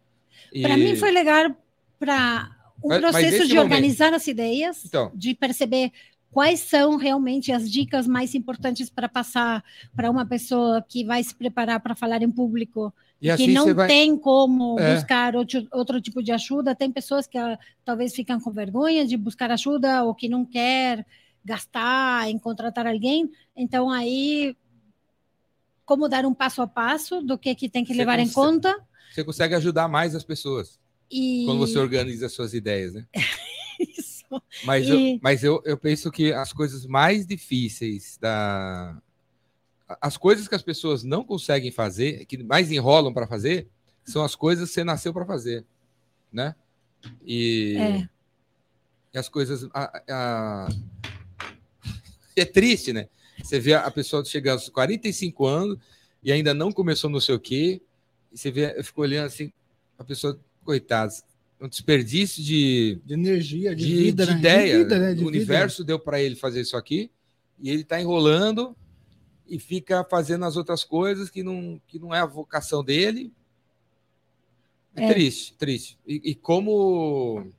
E- Para mim foi legal para um Mas- mas processo nesse de momento- organizar as ideias, Então. de perceber quais são realmente as dicas mais importantes para passar para uma pessoa que vai se preparar para falar em público e que assim não vai... tem como É. buscar outro, outro tipo de ajuda. Tem pessoas que ah, talvez ficam com vergonha de buscar ajuda ou que não quer gastar em contratar alguém. Então, aí, como dar um passo a passo do que, que tem que Você levar em consegue- conta. Você consegue ajudar mais as pessoas E... quando você organiza as suas ideias, né? [LAUGHS] Isso. Mas, E- eu, mas eu, eu penso que as coisas mais difíceis da. As coisas que as pessoas não conseguem fazer, que mais enrolam para fazer, são as coisas que você nasceu para fazer, né? E, É. e as coisas. a- a- [LAUGHS] É triste, né? Você vê a pessoa chegando aos 45 anos e ainda não começou não sei o quê, e você vê, eu fico olhando assim, a pessoa, coitada, um desperdício de, De energia, de, de, vida, de né? ideia. De vida, né? De o vida. universo deu para ele fazer isso aqui e ele está enrolando e fica fazendo as outras coisas que não, que não é a vocação dele. É, É. triste, triste. E, e como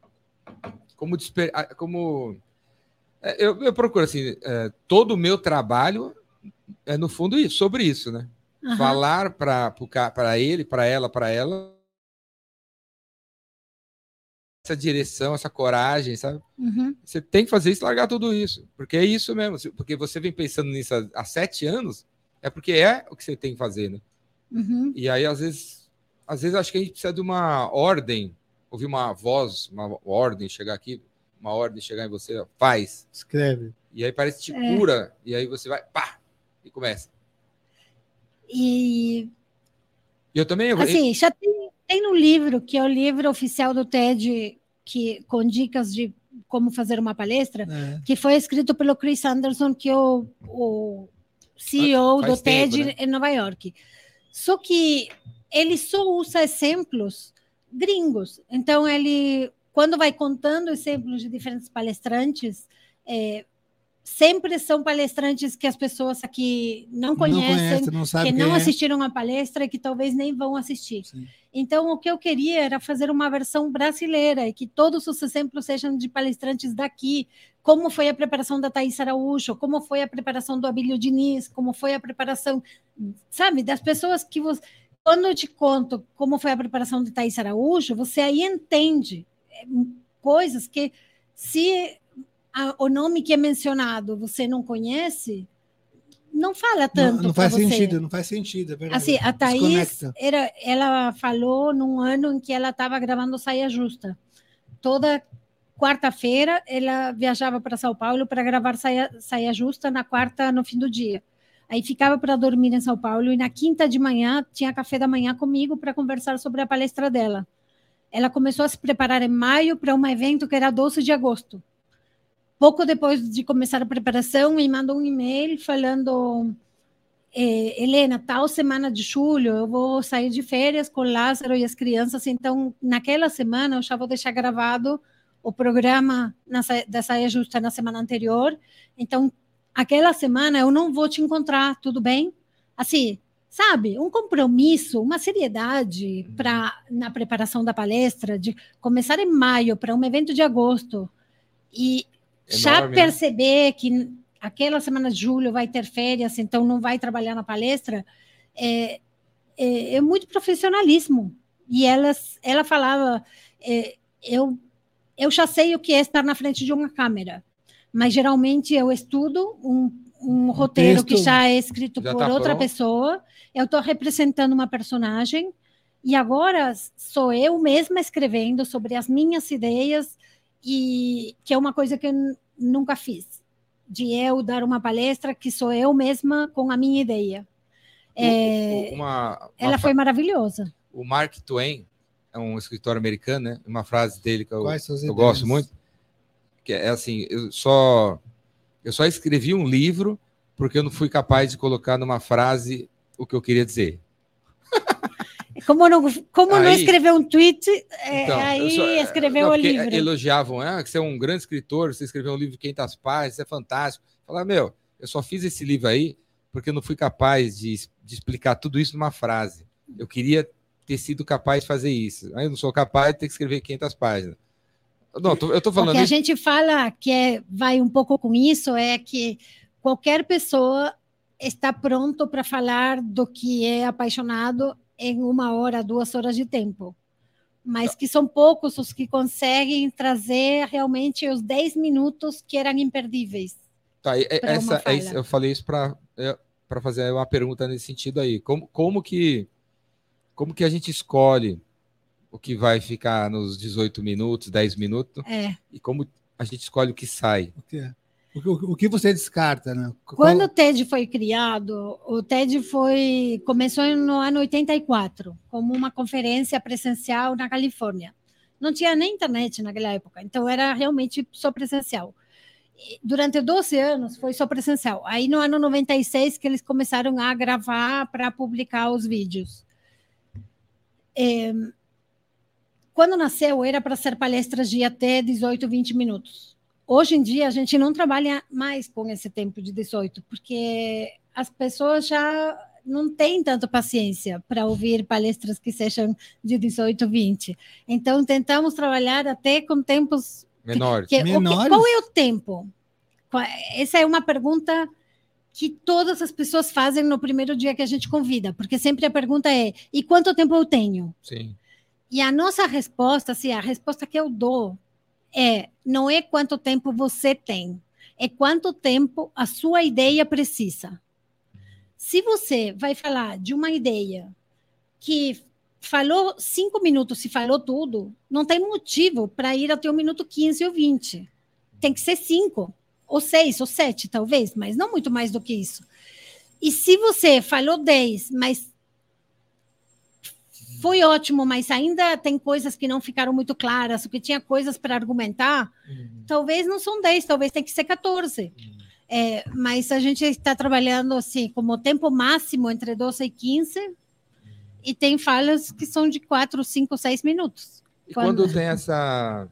como desper, como é, eu, eu procuro assim, é, todo o meu trabalho é no fundo isso, sobre isso, né? Falar para ele, para ela, para ela essa direção, essa coragem, sabe? Uhum. Você tem que fazer isso, largar tudo isso, porque é isso mesmo. Porque você vem pensando nisso há, há sete anos, é porque é o que você tem que fazer, né? Uhum. E aí às vezes, às vezes acho que a gente precisa de uma ordem, ouvir uma voz, uma ordem chegar aqui, uma ordem chegar em você, ó, faz. Escreve. E aí parece que te É. cura, e aí você vai, pá, e começa. E eu também, eu, assim, já tem, tem no livro, que é o livro oficial do TED, que, com dicas de como fazer uma palestra, É. que foi escrito pelo Chris Anderson, que é o, o CEO Faz do TED tempo, né? em Nova York. Só que ele só usa exemplos gringos. Então, ele, quando vai contando exemplos de diferentes palestrantes, é, sempre são palestrantes que as pessoas aqui não conhecem, não conhece, não que não é. assistiram a palestra e que talvez nem vão assistir. Sim. Então, o que eu queria era fazer uma versão brasileira e que todos os exemplos sejam de palestrantes daqui, como foi a preparação da Thais Araújo, como foi a preparação do Abílio Diniz, como foi a preparação, sabe, das pessoas que você... Quando eu te conto como foi a preparação de Thais Araújo, você aí entende é, coisas que, se a- o nome que é mencionado você não conhece, não fala tanto Não, não faz sentido, não faz sentido. É. Assim, a Thaís, Desconecta. era, ela falou num ano em que ela estava gravando Saia Justa. Toda quarta-feira ela viajava para São Paulo para gravar Saia, Saia Justa na quarta, no fim do dia. Aí ficava para dormir em São Paulo e na quinta de manhã tinha café da manhã comigo para conversar sobre a palestra dela. Ela começou a se preparar em maio para um evento que era 12 de agosto. Pouco depois de começar a preparação, me mandou um e-mail falando é, Helena, tal semana de julho eu vou sair de férias com Lázaro e as crianças, então naquela semana eu já vou deixar gravado o programa na, sa- da saia justa na semana anterior. Então, aquela semana eu não vou te encontrar, tudo bem? Assim, sabe, um compromisso, uma seriedade para na preparação da palestra, de começar em maio para um evento de agosto e já Enorme, né? perceber que aquela semana de julho vai ter férias, então não vai trabalhar na palestra, é, é, é muito profissionalismo. E elas, ela falava, é, eu, eu já sei o que é estar na frente de uma câmera, mas geralmente eu estudo um, um roteiro que texto já é escrito já por tá outra pronto. pessoa, eu estou representando uma personagem, e agora sou eu mesma escrevendo sobre as minhas ideias, e que é uma coisa que eu nunca fiz, de eu dar uma palestra que sou eu mesma com a minha ideia. É, Uma, uma ela foi maravilhosa. O Mark Twain é um escritor americano, né? Uma frase dele que eu, eu gosto muito, que é assim, eu só eu só escrevi um livro porque eu não fui capaz de colocar numa frase o que eu queria dizer. [LAUGHS] Como não, como não Aí- escrever um tweet, é, Então, aí só- escreveu não, o livro. Elogiavam, ah, que você é um grande escritor, você escreveu um livro de 500 páginas, é fantástico. Falar, meu, eu só fiz esse livro aí porque eu não fui capaz de, de explicar tudo isso numa frase. Eu queria ter sido capaz de fazer isso. Aí eu não sou capaz de ter que escrever 500 páginas. Não, eu O falando que a gente fala que é, vai um pouco com isso é que qualquer pessoa está pronto para falar do que é apaixonado em uma hora, duas horas de tempo. Mas que são poucos os que conseguem trazer realmente os 10 minutos que eram imperdíveis. Tá, e- uma essa, é isso, eu falei isso para para fazer uma pergunta nesse sentido aí. Como, como que como que a gente escolhe o que vai ficar nos 18 minutos, 10 minutos É. e como a gente escolhe o que sai? O que, é? O, que- você descarta, né? Quando o TED foi criado, o TED foi começou no ano 84, como uma conferência presencial na Califórnia. Não tinha nem internet naquela época, então era realmente só presencial. E Durante 12 anos foi só presencial. Aí no ano 96 que eles começaram a gravar para publicar os vídeos. É, quando nasceu era para ser palestras de até 18, 20 minutos. Hoje em dia, a gente não trabalha mais com esse tempo de 18, porque as pessoas já não têm tanta paciência para ouvir palestras que sejam de 18, 20. Então, tentamos trabalhar até com tempos. Menores. Que, que- Menores? qual é o tempo? Essa é uma pergunta que todas as pessoas fazem no primeiro dia que a gente convida, porque sempre a pergunta é: e quanto tempo eu tenho? Sim. E a nossa resposta, assim, a resposta que eu dou é: não é quanto tempo você tem, é quanto tempo a sua ideia precisa. Se você vai falar de uma ideia que falou cinco minutos e falou tudo, não tem motivo para ir até o minuto 15 ou 20. Tem que ser cinco, ou seis, ou sete, talvez, mas não muito mais do que isso. E se você falou 10, mas foi ótimo, mas ainda tem coisas que não ficaram muito claras, porque tinha coisas para argumentar, talvez não são 10, talvez tenha que ser 14. É, mas a gente está trabalhando assim, como tempo máximo entre 12 e 15, e tem falas que são de 4, 5, 6 minutos. E Quando- quando tem essa.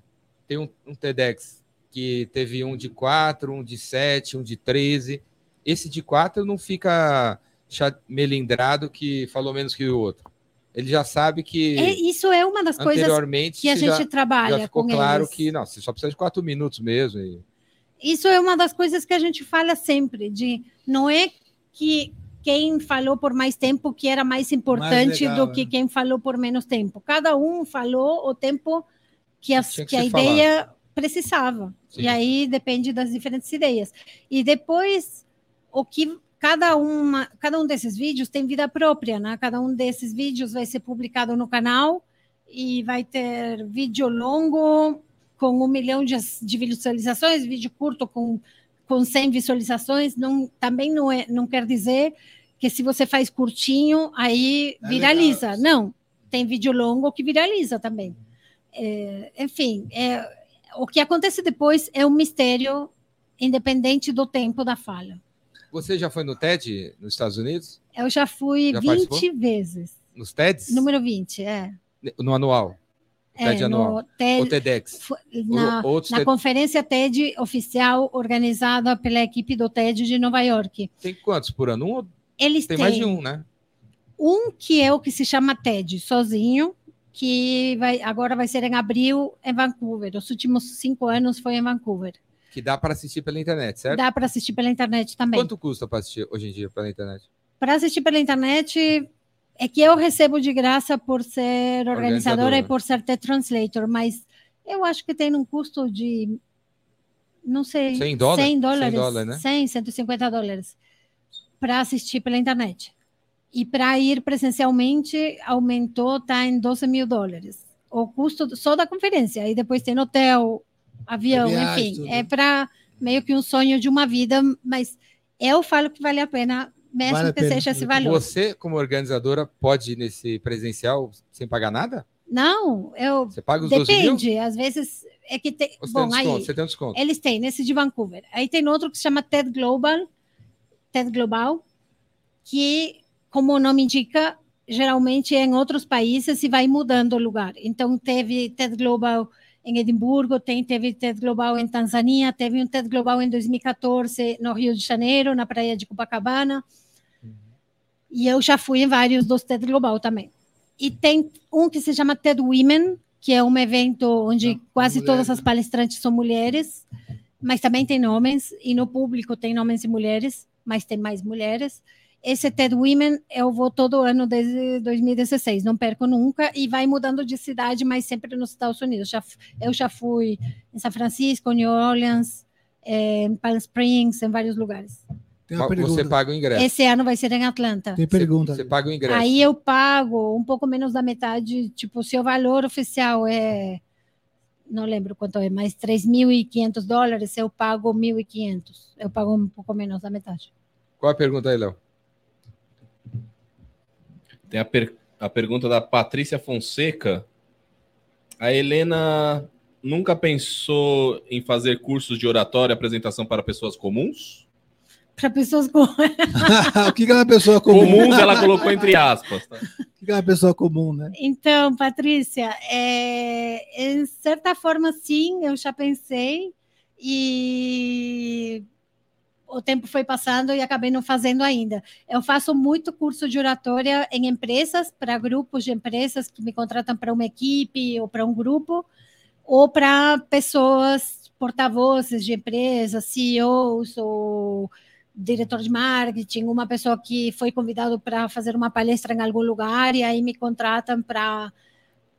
Tem um, um TEDx que teve um de 4, um de 7, um de 13. Esse de 4 não fica melindrado que falou menos que o outro. Ele já sabe que É, isso é uma das coisas que a você já, gente trabalha já ficou claro eles. que não, você só precisa de 4 minutos mesmo. e- Isso é uma das coisas que a gente fala sempre, de não é que quem falou por mais tempo que era mais importante legal, do que né? quem falou por menos tempo. Cada um falou o tempo que, as- que que a ideia precisava. Sim. E aí depende das diferentes ideias. E depois o que cada uma, cada um desses vídeos tem vida própria, né? Cada um desses vídeos vai ser publicado no canal e vai ter vídeo longo com um milhão de, de visualizações, vídeo curto com com 100 visualizações, não, também não, é, não quer dizer que se você faz curtinho, aí É viraliza. legal. Não, tem vídeo longo que viraliza também. É, enfim, é, o que acontece depois é um mistério independente do tempo da fala. Você já foi no TED nos Estados Unidos? Eu já fui Já 20 participou? vezes. Nos TEDs? Número 20, é. No anual. É, TED anual. no TED, O TEDx. Na, O- na TED conferência TED oficial organizada pela equipe do TED de Nova York. Tem quantos por ano? Um Eles tem têm mais de um, né? um que é o que se chama TED, sozinho, que vai, agora vai ser em abril em Vancouver. Os últimos cinco anos foi em Vancouver. Que dá para assistir pela internet, certo? Dá para assistir pela internet também. Quanto custa para assistir hoje em dia pela internet? Para assistir pela internet, é que eu recebo de graça por ser organizadora Organizadora. e por ser TED Translator, mas eu acho que tem um custo de, não sei, 100 dólares? 100 100 dólares, dólares, né? 100, 150 dólares para assistir pela internet. E para ir presencialmente, aumentou, está em 12 mil dólares. O custo só da conferência, e depois tem hotel, avião, viagem, enfim. tudo. É para meio que um sonho de uma vida, mas eu falo que vale a pena, mesmo Vale que pena. seja esse valor. Você, como organizadora, pode ir nesse presencial sem pagar nada? Não, eu Você paga os 12 mil? depende. Às vezes é que tem. Você tem um Bom, desconto? aí Você tem um desconto. eles têm nesse de Vancouver. Aí tem outro que se chama TED Global, TED Global, que, como o nome indica, geralmente é em outros países e vai mudando o lugar. Então teve TED Global em Edimburgo, tem, teve TED Global em Tanzânia, teve um TED Global em 2014 no Rio de Janeiro, na praia de Copacabana. E eu já fui em vários dos TED Global também. E tem um que se chama TED Women, que é um evento onde Ah, quase mulheres, todas as né? palestrantes são mulheres, mas também tem homens, e no público tem homens e mulheres, mas tem mais mulheres. Esse TED Women eu vou todo ano desde 2016, não perco nunca, e vai mudando de cidade, mas sempre nos Estados Unidos. Já, eu já fui em São Francisco, New Orleans, eh, em Palm Springs, em vários lugares. Você paga o ingresso. Esse ano vai ser em Atlanta. Tem pergunta. Você, você paga o ingresso. Aí eu pago um pouco menos da metade, tipo, se o valor oficial é, não lembro quanto é, mas 3.500 dólares, eu pago 1.500. Eu pago um pouco menos da metade. Qual a pergunta aí, Léo? Tem a, per- a pergunta da Patrícia Fonseca. A Helena nunca pensou em fazer cursos de oratória e apresentação para pessoas comuns? Para pessoas com. [LAUGHS] [LAUGHS] o que é uma pessoa comum? Comuns ela colocou entre aspas. tá? O que que é uma pessoa comum, né? Então, Patrícia, é, em certa forma, sim, eu já pensei e o tempo foi passando e acabei não fazendo ainda. Eu faço muito curso de oratória em empresas, para grupos de empresas que me contratam para uma equipe ou para um grupo, ou para pessoas porta-vozes de empresas, CEOs ou diretor de marketing, uma pessoa que foi convidado para fazer uma palestra em algum lugar e aí me contratam para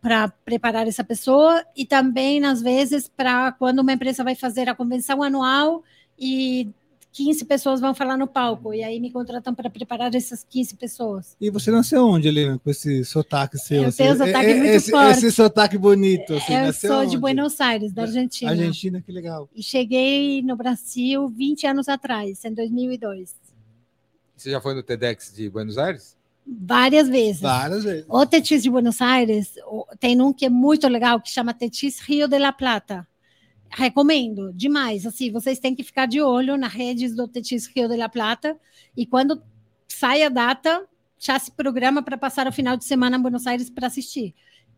para preparar essa pessoa e também às vezes para quando uma empresa vai fazer a convenção anual e 15 pessoas vão falar no palco e aí me contratam para preparar essas 15 pessoas. E você nasceu onde, Helena, com esse sotaque seu? Eu assim? tenho um sotaque É- é- muito esse, forte. Esse sotaque bonito. Assim, eu sou de onde? Buenos Aires, da Argentina. Argentina, que legal. E cheguei no Brasil 20 anos atrás, em 2002. Você já foi no TEDx de Buenos Aires? Várias vezes. Várias vezes. O Tetis de Buenos Aires tem um que é muito legal, que chama Tetis Rio de la Plata. Recomendo demais. Assim, vocês têm que ficar de olho nas redes do Tetis Rio de la Plata. E quando sai a data, já se programa para passar o final de semana em Buenos Aires para assistir.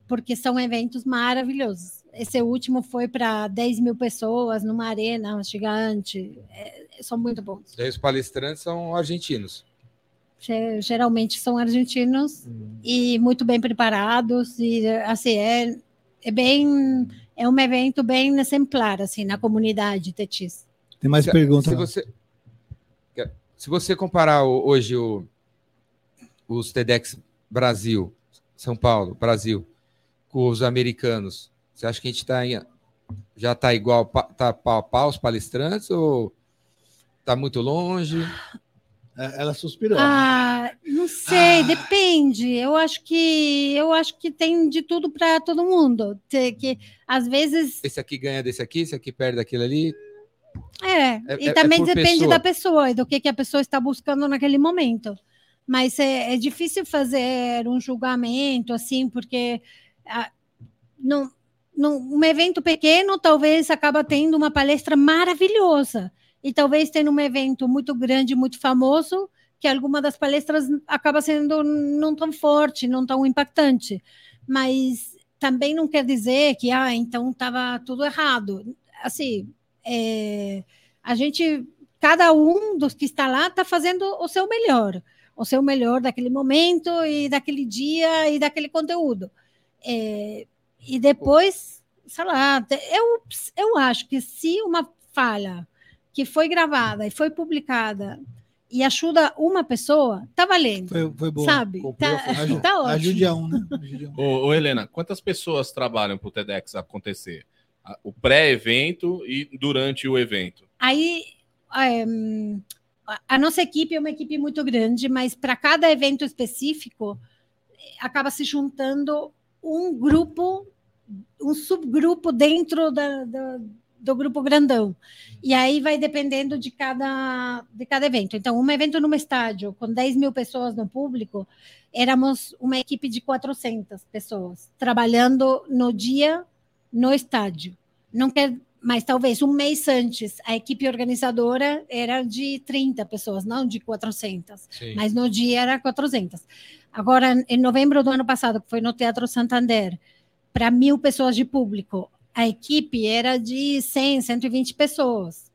Porque são eventos maravilhosos. Esse último foi para 10 mil pessoas numa arena gigante. É, são muito bons. E os palestrantes são argentinos. Ge- Geralmente são argentinos e muito bem preparados e assim é, é bem é um evento bem exemplar assim na comunidade Tetis. Tem mais Se- perguntas. Se você, se você comparar hoje o- os TEDx Brasil, São Paulo, Brasil, com os americanos, você acha que a gente tá em- já está igual, pa- tá pau a pau os palestrantes ou está muito longe? É, Ela suspirou. Ah, não sei, Ah. depende. Eu acho que eu acho que tem de tudo para todo mundo. Que às vezes Esse aqui ganha desse aqui, esse aqui perde daquele ali. É, É- e é- também é depende pessoa. da pessoa e do que, que a pessoa está buscando naquele momento. Mas é, é difícil fazer um julgamento assim, porque ah, num, num um evento pequeno talvez acaba tendo uma palestra maravilhosa e talvez tendo um evento muito grande, muito famoso, que alguma das palestras acaba sendo não tão forte, não tão impactante. Mas também não quer dizer que, ah, então estava tudo errado. Assim, é, a gente, cada um dos que está lá está fazendo o seu melhor, o seu melhor daquele momento e daquele dia e daquele conteúdo. É, e depois, sei lá, eu, eu acho que se uma fala que foi gravada e foi publicada e ajuda uma pessoa, tá valendo. Foi, foi boa. Sabe? Tá, Aju- tá ótimo. Ajude a um, né? Ajude a um. Ô, ô, Helena, quantas pessoas trabalham para o TEDx acontecer? O pré-evento e durante o evento? Aí, é, a- a nossa equipe é uma equipe muito grande, mas para cada evento específico, eh, acaba se juntando um grupo, um subgrupo dentro da- da- do grupo grandão. E aí vai dependendo de cada, de cada evento. Então, um evento num estádio com 10 mil pessoas no público, éramos uma equipe de 400 pessoas trabalhando no dia no estádio. Não quer, mas talvez um mês antes a equipe organizadora era de 30 pessoas, não de 400. Sim. Mas no dia era 400. Agora, em novembro do ano passado, que foi no Teatro Santander, para mil pessoas de público, a equipe era de 100, 120 pessoas.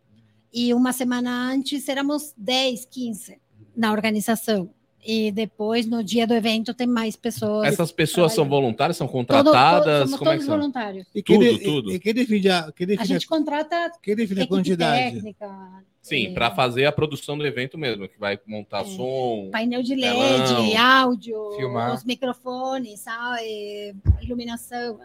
E uma semana antes éramos 10, 15 na organização. E depois, no dia do evento, tem mais pessoas. Essas pessoas são voluntárias, são Todo- contratadas? somos Como é que todos são? voluntários. E quem, Tudo, de- tudo. E quem define a, quem A define a, gente contrata quem define a quantidade? técnica, Sim, é, para fazer a produção do evento mesmo, que vai montar É. som. painel de LED, Telão. áudio, Filmar. os microfones, sabe? iluminação,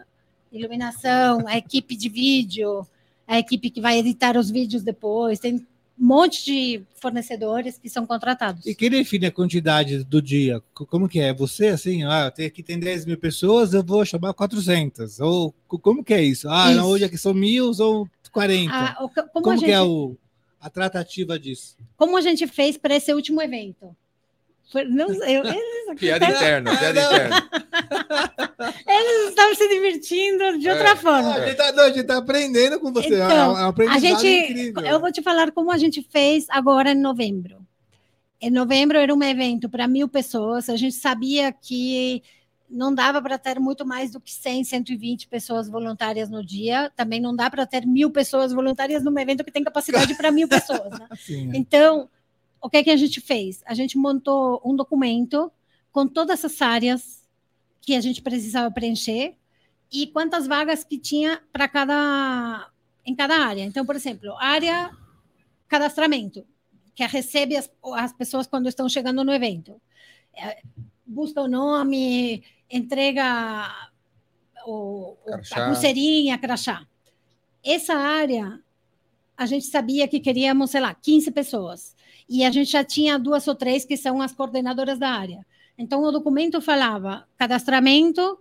iluminação, a equipe de vídeo, a equipe que vai editar os vídeos depois, tem um monte de fornecedores que são contratados. E quem define a quantidade do dia? Co- Como que é? Você, assim, ah, tem, aqui tem 10 mil pessoas, eu vou chamar 400. Ou co- como que é isso? Ah, Isso. não, hoje aqui são mil ou 40. Ah, como, como a que gente, é o, a tratativa disso? como a gente fez para esse último evento? Não eu- eles, [LAUGHS] Piada interna, piada não. interna. eles estavam se divertindo de outra É. Ah, forma. a, gente tá, não, a gente tá aprendendo com você. Então, é um- é A gente, incrível. eu vou te falar como a gente fez agora em novembro. Em novembro era um evento para mil pessoas. A gente sabia que não dava para ter muito mais do que 100, 120 pessoas voluntárias no dia. Também não dá para ter mil pessoas voluntárias num evento que tem capacidade para mil [LAUGHS] pessoas. Né? Sim, é. Então, o que, que a gente fez? A gente montou um documento com todas as áreas que a gente precisava preencher e quantas vagas que tinha para cada em cada área. Então, por exemplo, área cadastramento, que recebe as, as pessoas quando estão chegando no evento. É, busca o nome, entrega o- Crachá. a pulseirinha, crachá. Essa área, a gente sabia que queríamos, sei lá, 15 pessoas. E a gente já tinha duas ou três que são as coordenadoras da área. Então, o documento falava cadastramento,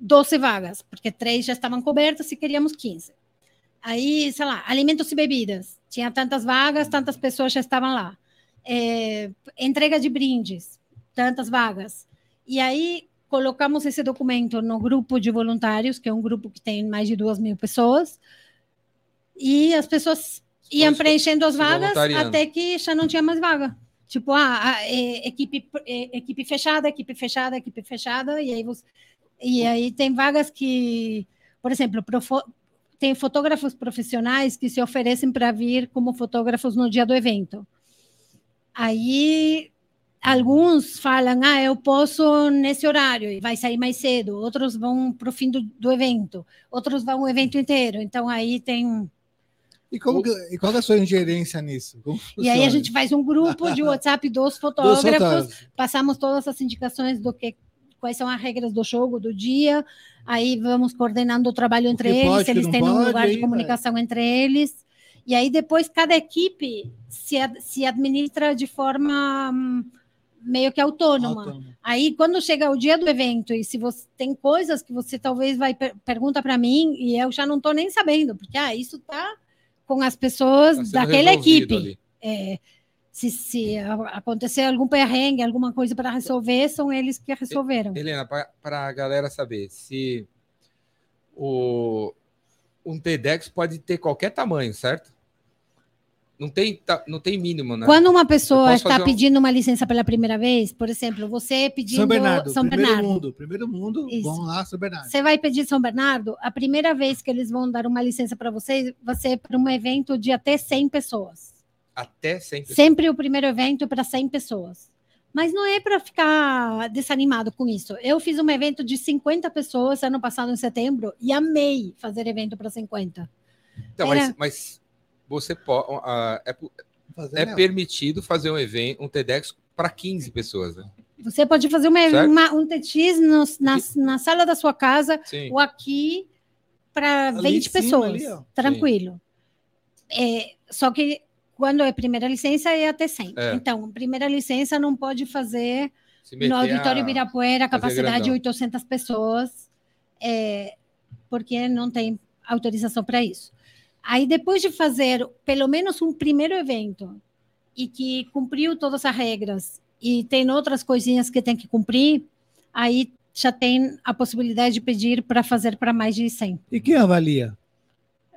12 vagas, porque três já estavam cobertas e queríamos 15. Aí, sei lá, alimentos e bebidas. Tinha tantas vagas, tantas pessoas já estavam lá. É, entrega de brindes, tantas vagas. E aí, colocamos esse documento no grupo de voluntários, que é um grupo que tem mais de duas mil pessoas, e as pessoas iam preenchendo as vagas até que já não tinha mais vaga. Tipo, ah, ah, é, equipe, é, equipe fechada, equipe fechada, equipe fechada, e aí, você, e aí tem vagas que, por exemplo, profo, tem fotógrafos profissionais que se oferecem para vir como fotógrafos no dia do evento. Aí alguns falam, ah, eu posso nesse horário e vai sair mais cedo. Outros vão para o fim do, do evento. Outros vão o evento inteiro. Então aí tem E, como que- e qual é a sua ingerência nisso? E aí a gente faz um grupo de WhatsApp dos Dos fotógrafos, fotógrafos. passamos todas as indicações do que quais são as regras do jogo do dia. Aí vamos coordenando o trabalho entre que eles, pode, eles têm um lugar de comunicação entre eles. E aí depois cada equipe se, se administra de forma hum, meio que autônoma. Autônomo. Aí, quando chega o dia do evento, e se você tem coisas que você talvez vai per pergunta para mim, e eu já não estou nem sabendo, porque ah, isso tá com as pessoas Tá daquela equipe. É, se, se acontecer algum perrengue, alguma coisa para resolver, são eles que resolveram. Helena, para a galera saber, se o, um TEDx pode ter qualquer tamanho, certo? Não tem, tá- não tem mínimo, né? Quando uma pessoa está um- pedindo uma licença pela primeira vez, por exemplo, você pedindo São Bernardo, São primeiro Bernardo. mundo. Primeiro mundo, Isso. vamos lá, São Bernardo. Você vai pedir São Bernardo, a primeira vez que eles vão dar uma licença para você vai ser para um evento de até 100 pessoas. Até sempre. Sempre o primeiro evento para 100 pessoas. Mas não é para ficar desanimado com isso. Eu fiz um evento de 50 pessoas ano passado, em setembro, e amei fazer evento para 50. Então, mas, Era- mas você pode. é, po- Fazer, é permitido fazer um evento, um TEDx para 15 pessoas, né? Você pode fazer uma, uma- um no- na, na sala da sua casa Sim. ou aqui para Ali 20 em cima, pessoas. ali, tranquilo. É, só que quando é primeira licença é até 100. É. Então, primeira licença não pode fazer no Auditório a- Ibirapuera, capacidade de grandão. 800 pessoas, é, porque não tem autorização para isso. Aí, depois de fazer pelo menos um primeiro evento e que cumpriu todas as regras e tem outras coisinhas que tem que cumprir, aí já tem a possibilidade de pedir para fazer para mais de 100. E quem avalia?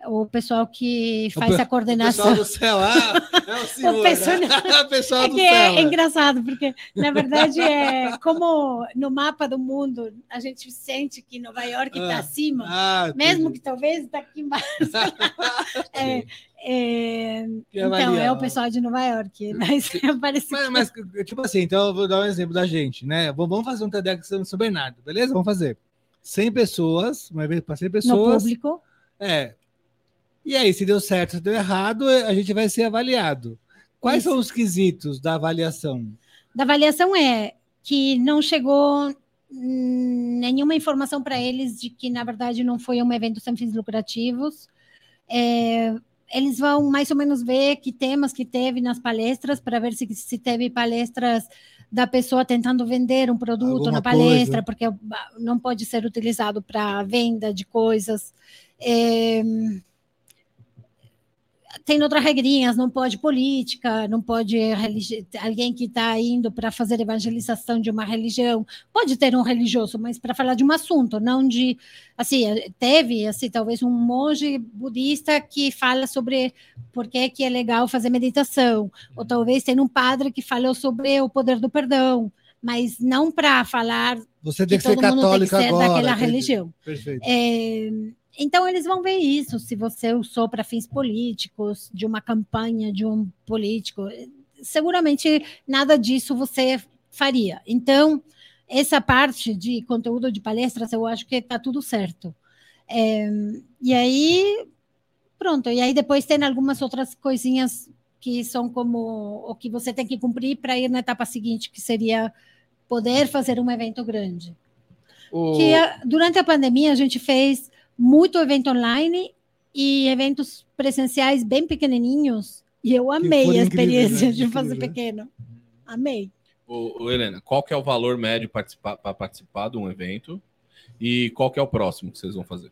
O pessoal que O faz pe- a coordenação. O pessoal do céu. Ah, é o [LAUGHS] senhor. pessoal- né? [LAUGHS] o pessoal É do que céu. é engraçado, porque, na [LAUGHS] verdade, é como no mapa do mundo, a gente sente que Nova York está Ah, acima, Ah, mesmo que talvez está aqui embaixo. É, é, então, avalia, é o pessoal de Nova York. Mas é parecido. Mas, mas, tipo assim, então eu vou dar um exemplo da gente, né? Vamos fazer um TEDx em São Bernardo, beleza? Vamos fazer. 100 pessoas, uma vez para 100 no pessoas. público. É. E aí, se deu certo, se deu errado, a gente vai ser avaliado. Quais Isso. são os quesitos da avaliação? Da avaliação é que não chegou hum, nenhuma informação para eles de que, na verdade, não foi um evento sem fins lucrativos. É, eles vão mais ou menos ver que temas que teve nas palestras, para ver se, se teve palestras da pessoa tentando vender um produto Alguma na palestra, coisa. porque ah, não pode ser utilizado para venda de coisas. É, tem outras regrinhas, não pode política, não pode alguém que está indo para fazer evangelização de uma religião, pode ter um religioso, mas para falar de um assunto, não de assim, teve assim talvez um monge budista que fala sobre por que, que é legal fazer meditação, ou talvez tem um padre que falou sobre o poder do perdão, mas não para falar Você tem que ser que católico ser agora. daquela entendi. religião. Perfeito. É, então, eles vão ver isso, se você usou para fins políticos, de uma campanha de um político. Seguramente nada disso você faria. Então, essa parte de conteúdo de palestras, eu acho que está tudo certo. É, e aí, pronto. E aí, depois tem algumas outras coisinhas que são como o que você tem que cumprir para ir na etapa seguinte, que seria poder fazer um evento grande O- que a- durante a pandemia a gente fez muito evento online e eventos presenciais bem pequenininhos e eu amei a experiência né? de fazer né? pequeno. Amei. Ô, ô, Helena, qual que é o valor médio para participar de um evento? E qual que é o próximo que vocês vão fazer?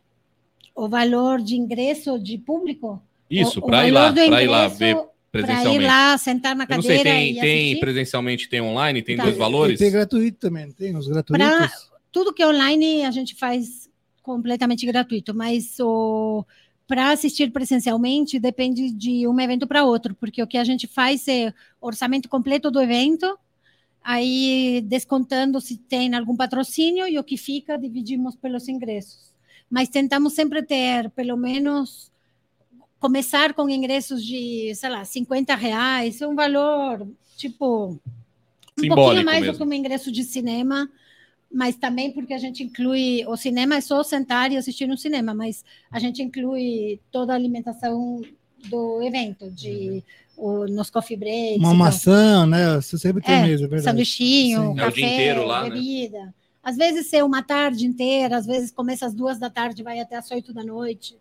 O valor de ingresso de público? Isso, para ir lá, para ir lá ver Para ir presencialmente. lá, sentar na Eu não sei, cadeira tem, e tem assistir. presencialmente, tem online, tem Tá. dois E valores? tem gratuito também, tem os gratuitos? Tudo que é online a gente faz completamente gratuito, mas o para assistir presencialmente depende de um evento para outro, porque o que a gente faz é orçamento completo do evento, aí descontando se tem algum patrocínio e o que fica dividimos pelos ingressos. Mas tentamos sempre ter pelo menos começar com ingressos de, sei lá, 50 reais, é um valor tipo um pouquinho Simbólico mais do mesmo. que um ingresso de cinema, mas também porque a gente inclui o cinema é só sentar e assistir um cinema, mas a gente inclui toda a alimentação do evento, de o, nos coffee breaks, Uma então, maçã, né? Você sempre tem É, mesmo, é verdade. sanduichinho, Sim. É o café, dia inteiro lá, né? bebida. Às vezes é uma tarde inteira, às vezes começa às duas da tarde, vai até às oito da noite.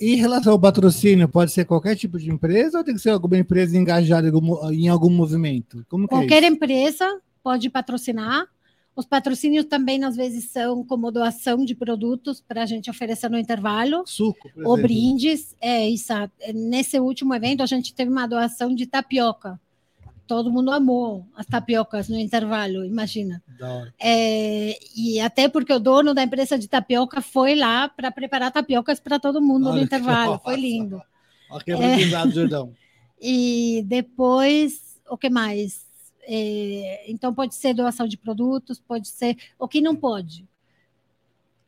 E em relação ao patrocínio, pode ser qualquer tipo de empresa ou tem que ser alguma empresa engajada em algum, em algum movimento? Como que Qualquer é isso? empresa pode patrocinar. Os patrocínios também, às vezes, são como doação de produtos para a gente oferecer no intervalo. Suco, por Ou brindes, é exato. Nesse último evento, a gente teve uma doação de tapioca. Todo mundo amou as tapiocas no intervalo, imagina. É, e até porque o dono da empresa de tapioca foi lá para preparar tapiocas para todo mundo Olha no intervalo. [LAUGHS] Foi lindo. Ó, que aprendizado, Jordão. [LAUGHS] E depois, o que mais? É, então, pode ser doação de produtos, pode ser. O que não pode?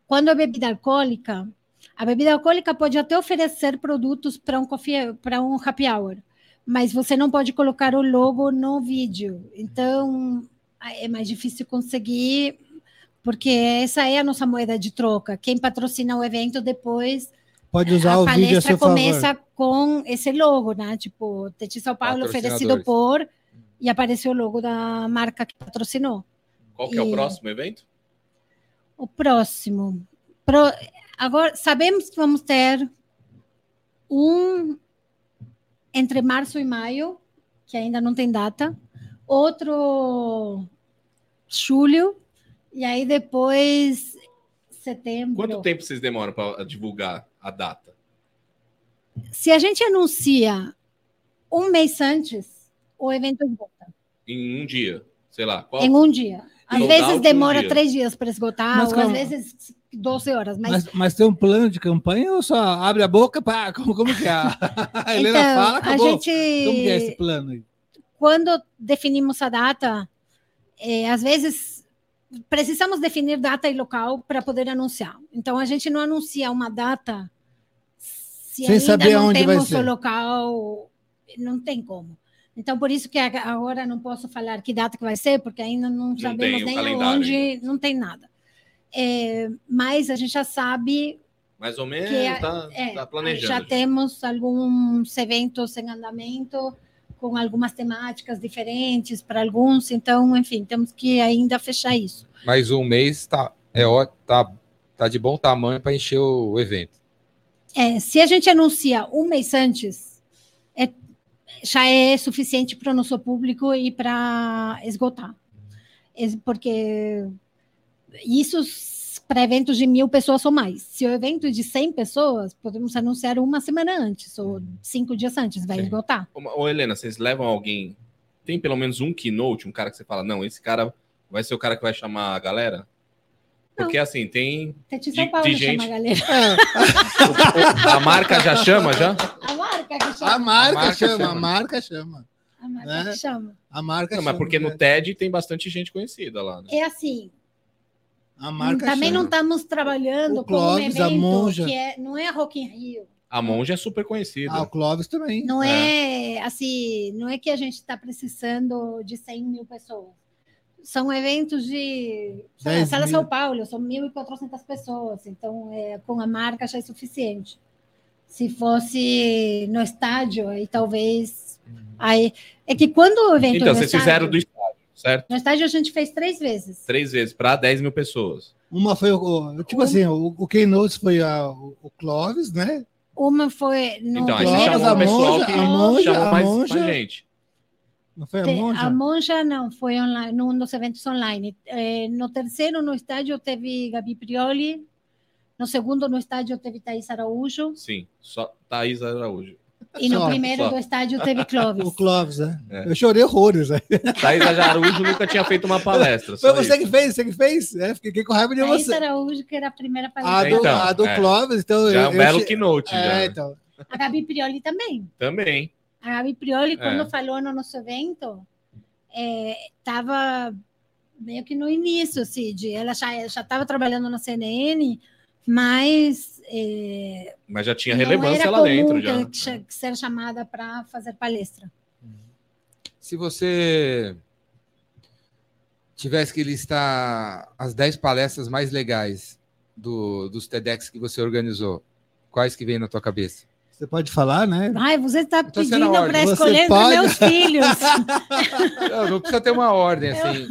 Quando é bebida alcoólica, a bebida alcoólica pode até oferecer produtos para um, coffee, para um happy hour, mas você não pode colocar o logo no vídeo. Então, é mais difícil conseguir, porque essa é a nossa moeda de troca. Quem patrocina o evento depois Pode usar a o vídeo a palestra seu começa favor. com esse logo, né? Tipo, Teti São Paulo oferecido por e apareceu o logo da marca que patrocinou. Qual que é o E- próximo evento? O próximo. Pro- Agora, sabemos que vamos ter um entre março e maio, que ainda não tem data, outro julho, e aí depois setembro. Quanto tempo vocês demoram para divulgar a data? Se a gente anuncia um mês antes, o evento esgota. Em um dia? Sei lá. Qual? Em um dia. Às Sold vezes um demora dia. três dias para esgotar, Mas ou às calma. vezes 12 horas. Mas, Mas, mas tem um plano de campanha ou só abre a boca? Pá, [LAUGHS] como, como que é? [LAUGHS] A Helena então, fala, a acabou. gente. Como que é esse plano aí? quando definimos a data, é, às vezes precisamos definir data e local para poder anunciar. Então a gente não anuncia uma data se Sem ainda saber não temos ser. o local, não tem como. Então por isso que ag- agora não posso falar que data que vai ser, porque ainda não, sabemos tem o nem calendário onde, não tem nada. É, mas a gente já sabe Mais ou menos, que é- tá, planejando. já temos alguns eventos em andamento com algumas temáticas diferentes para alguns, então, enfim, temos que ainda fechar isso. Mas um mês tá, é, tá, tá de bom tamanho para encher o evento. É, se a gente anuncia um mês antes, já é suficiente para o nosso público e para esgotar. É, porque isso para eventos de mil pessoas ou mais. Se o evento é de 100 pessoas, podemos anunciar uma semana antes ou cinco dias antes, vai Sim. esgotar. Ô, ô, Helena, vocês levam alguém. Tem pelo menos um keynote, um cara que você fala, não, esse cara vai ser o cara que vai chamar a galera? Porque assim, tem. Tete De- São Paulo de chama gente- a [LAUGHS] o- a marca já chama já? A marca que chama. A marca, marca chama, chama. a marca chama. A marca né? chama. A marca Não, mas chama, porque né? no TED tem bastante gente conhecida lá, né? É assim, A marca também chama. não estamos trabalhando O com um Clóvis, a evento Monja. que é, não é Rock in Rio. A Monja é super conhecida. Ah, o Clóvis também. Não é. assim, não é que a gente está precisando de 100 mil pessoas. São eventos de lá, 10 Sala mil. São Paulo, são 1.400 pessoas, então é, com a marca já é suficiente. Se fosse no estádio, aí talvez. Aí, é que quando o evento então, vocês estádio, fizeram do estádio, certo? No estádio a gente fez três vezes. Três vezes, para 10 mil pessoas. Uma foi o. Tipo Um- assim, o, o Keynote foi a- o, Clóvis, né? Uma foi no Então, você Clóvis, chamou a o pessoal Monja, que a Monja, chamou a mais, Monja. mais gente. Não foi a Monja? A Monja não, foi online, num dos eventos online. Eh, no terceiro, no estádio, teve Gabi Prioli. No segundo, no estádio, teve Thaís Araújo. Sim, só Thaís Araújo. E no Só, primeiro só. do estádio, teve Clóvis. [LAUGHS] O Clóvis, né? É. Eu chorei horrores. Né? Thaís Araújo nunca tinha feito uma palestra. Foi você isso. que fez, você que fez. É, fiquei com raiva de Thaís você. Araújo, que era a primeira A palestra. do, Então, a do é. Clóvis, então. Já é eu- um eu belo che- keynote. já, É, né? então. A Gabi Prioli também. Também. A Gabi Prioli, quando É. falou no nosso evento, estava meio que no início, Cid. Ela já estava trabalhando na CNN, mas eh, Mas já tinha relevância lá dentro. que Já. ela cha- ser chamada para fazer palestra. Se você tivesse que listar as 10 palestras mais legais do, dos TEDx que você organizou, quais que vem na tua cabeça? Você pode falar, né? Ai, você está Então, pedindo ordem. para escolher pode? meus filhos. [LAUGHS] Não, não precisa ter uma ordem, assim.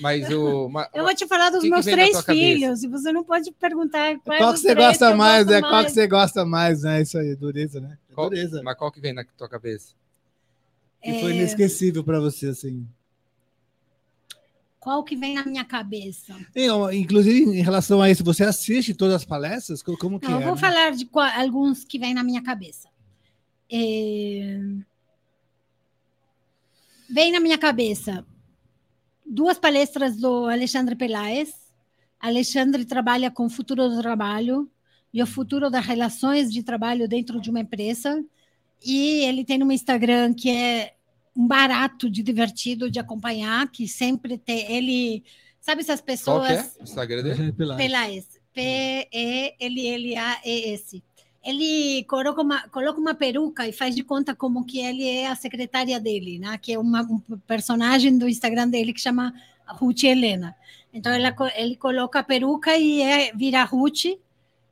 Mas o. ma- Eu vou te falar dos Que que meus na três filhos, e você não pode perguntar qual, Qual é que você gosta mais, né? Qual que você gosta mais, né? Isso aí, dureza, né? É qual, Dureza. mas qual que vem na tua cabeça? Que foi inesquecível para você, assim. Qual que vem na minha cabeça? E, ó, Inclusive, em relação a isso, você assiste todas as palestras? Co- Como que Não, é? eu vou né? falar de alguns que vêm na minha cabeça. É, Vem na minha cabeça duas palestras do Alexandre Peláez. Alexandre trabalha com o futuro do trabalho e o futuro das relações de trabalho dentro de uma empresa. E ele tem um Instagram que é um barato de divertido de acompanhar, que sempre tem. Ele. Sabe essas pessoas. Qual que é o Instagram dele? Pelaes. P-E-L-L-A-E-S. Ele coloca uma, coloca uma peruca e faz de conta como que ele é a secretária dele, né? Que é uma, um personagem do Instagram dele que chama Ruth Helena. Então ela, ele coloca a peruca e é, vira Ruth.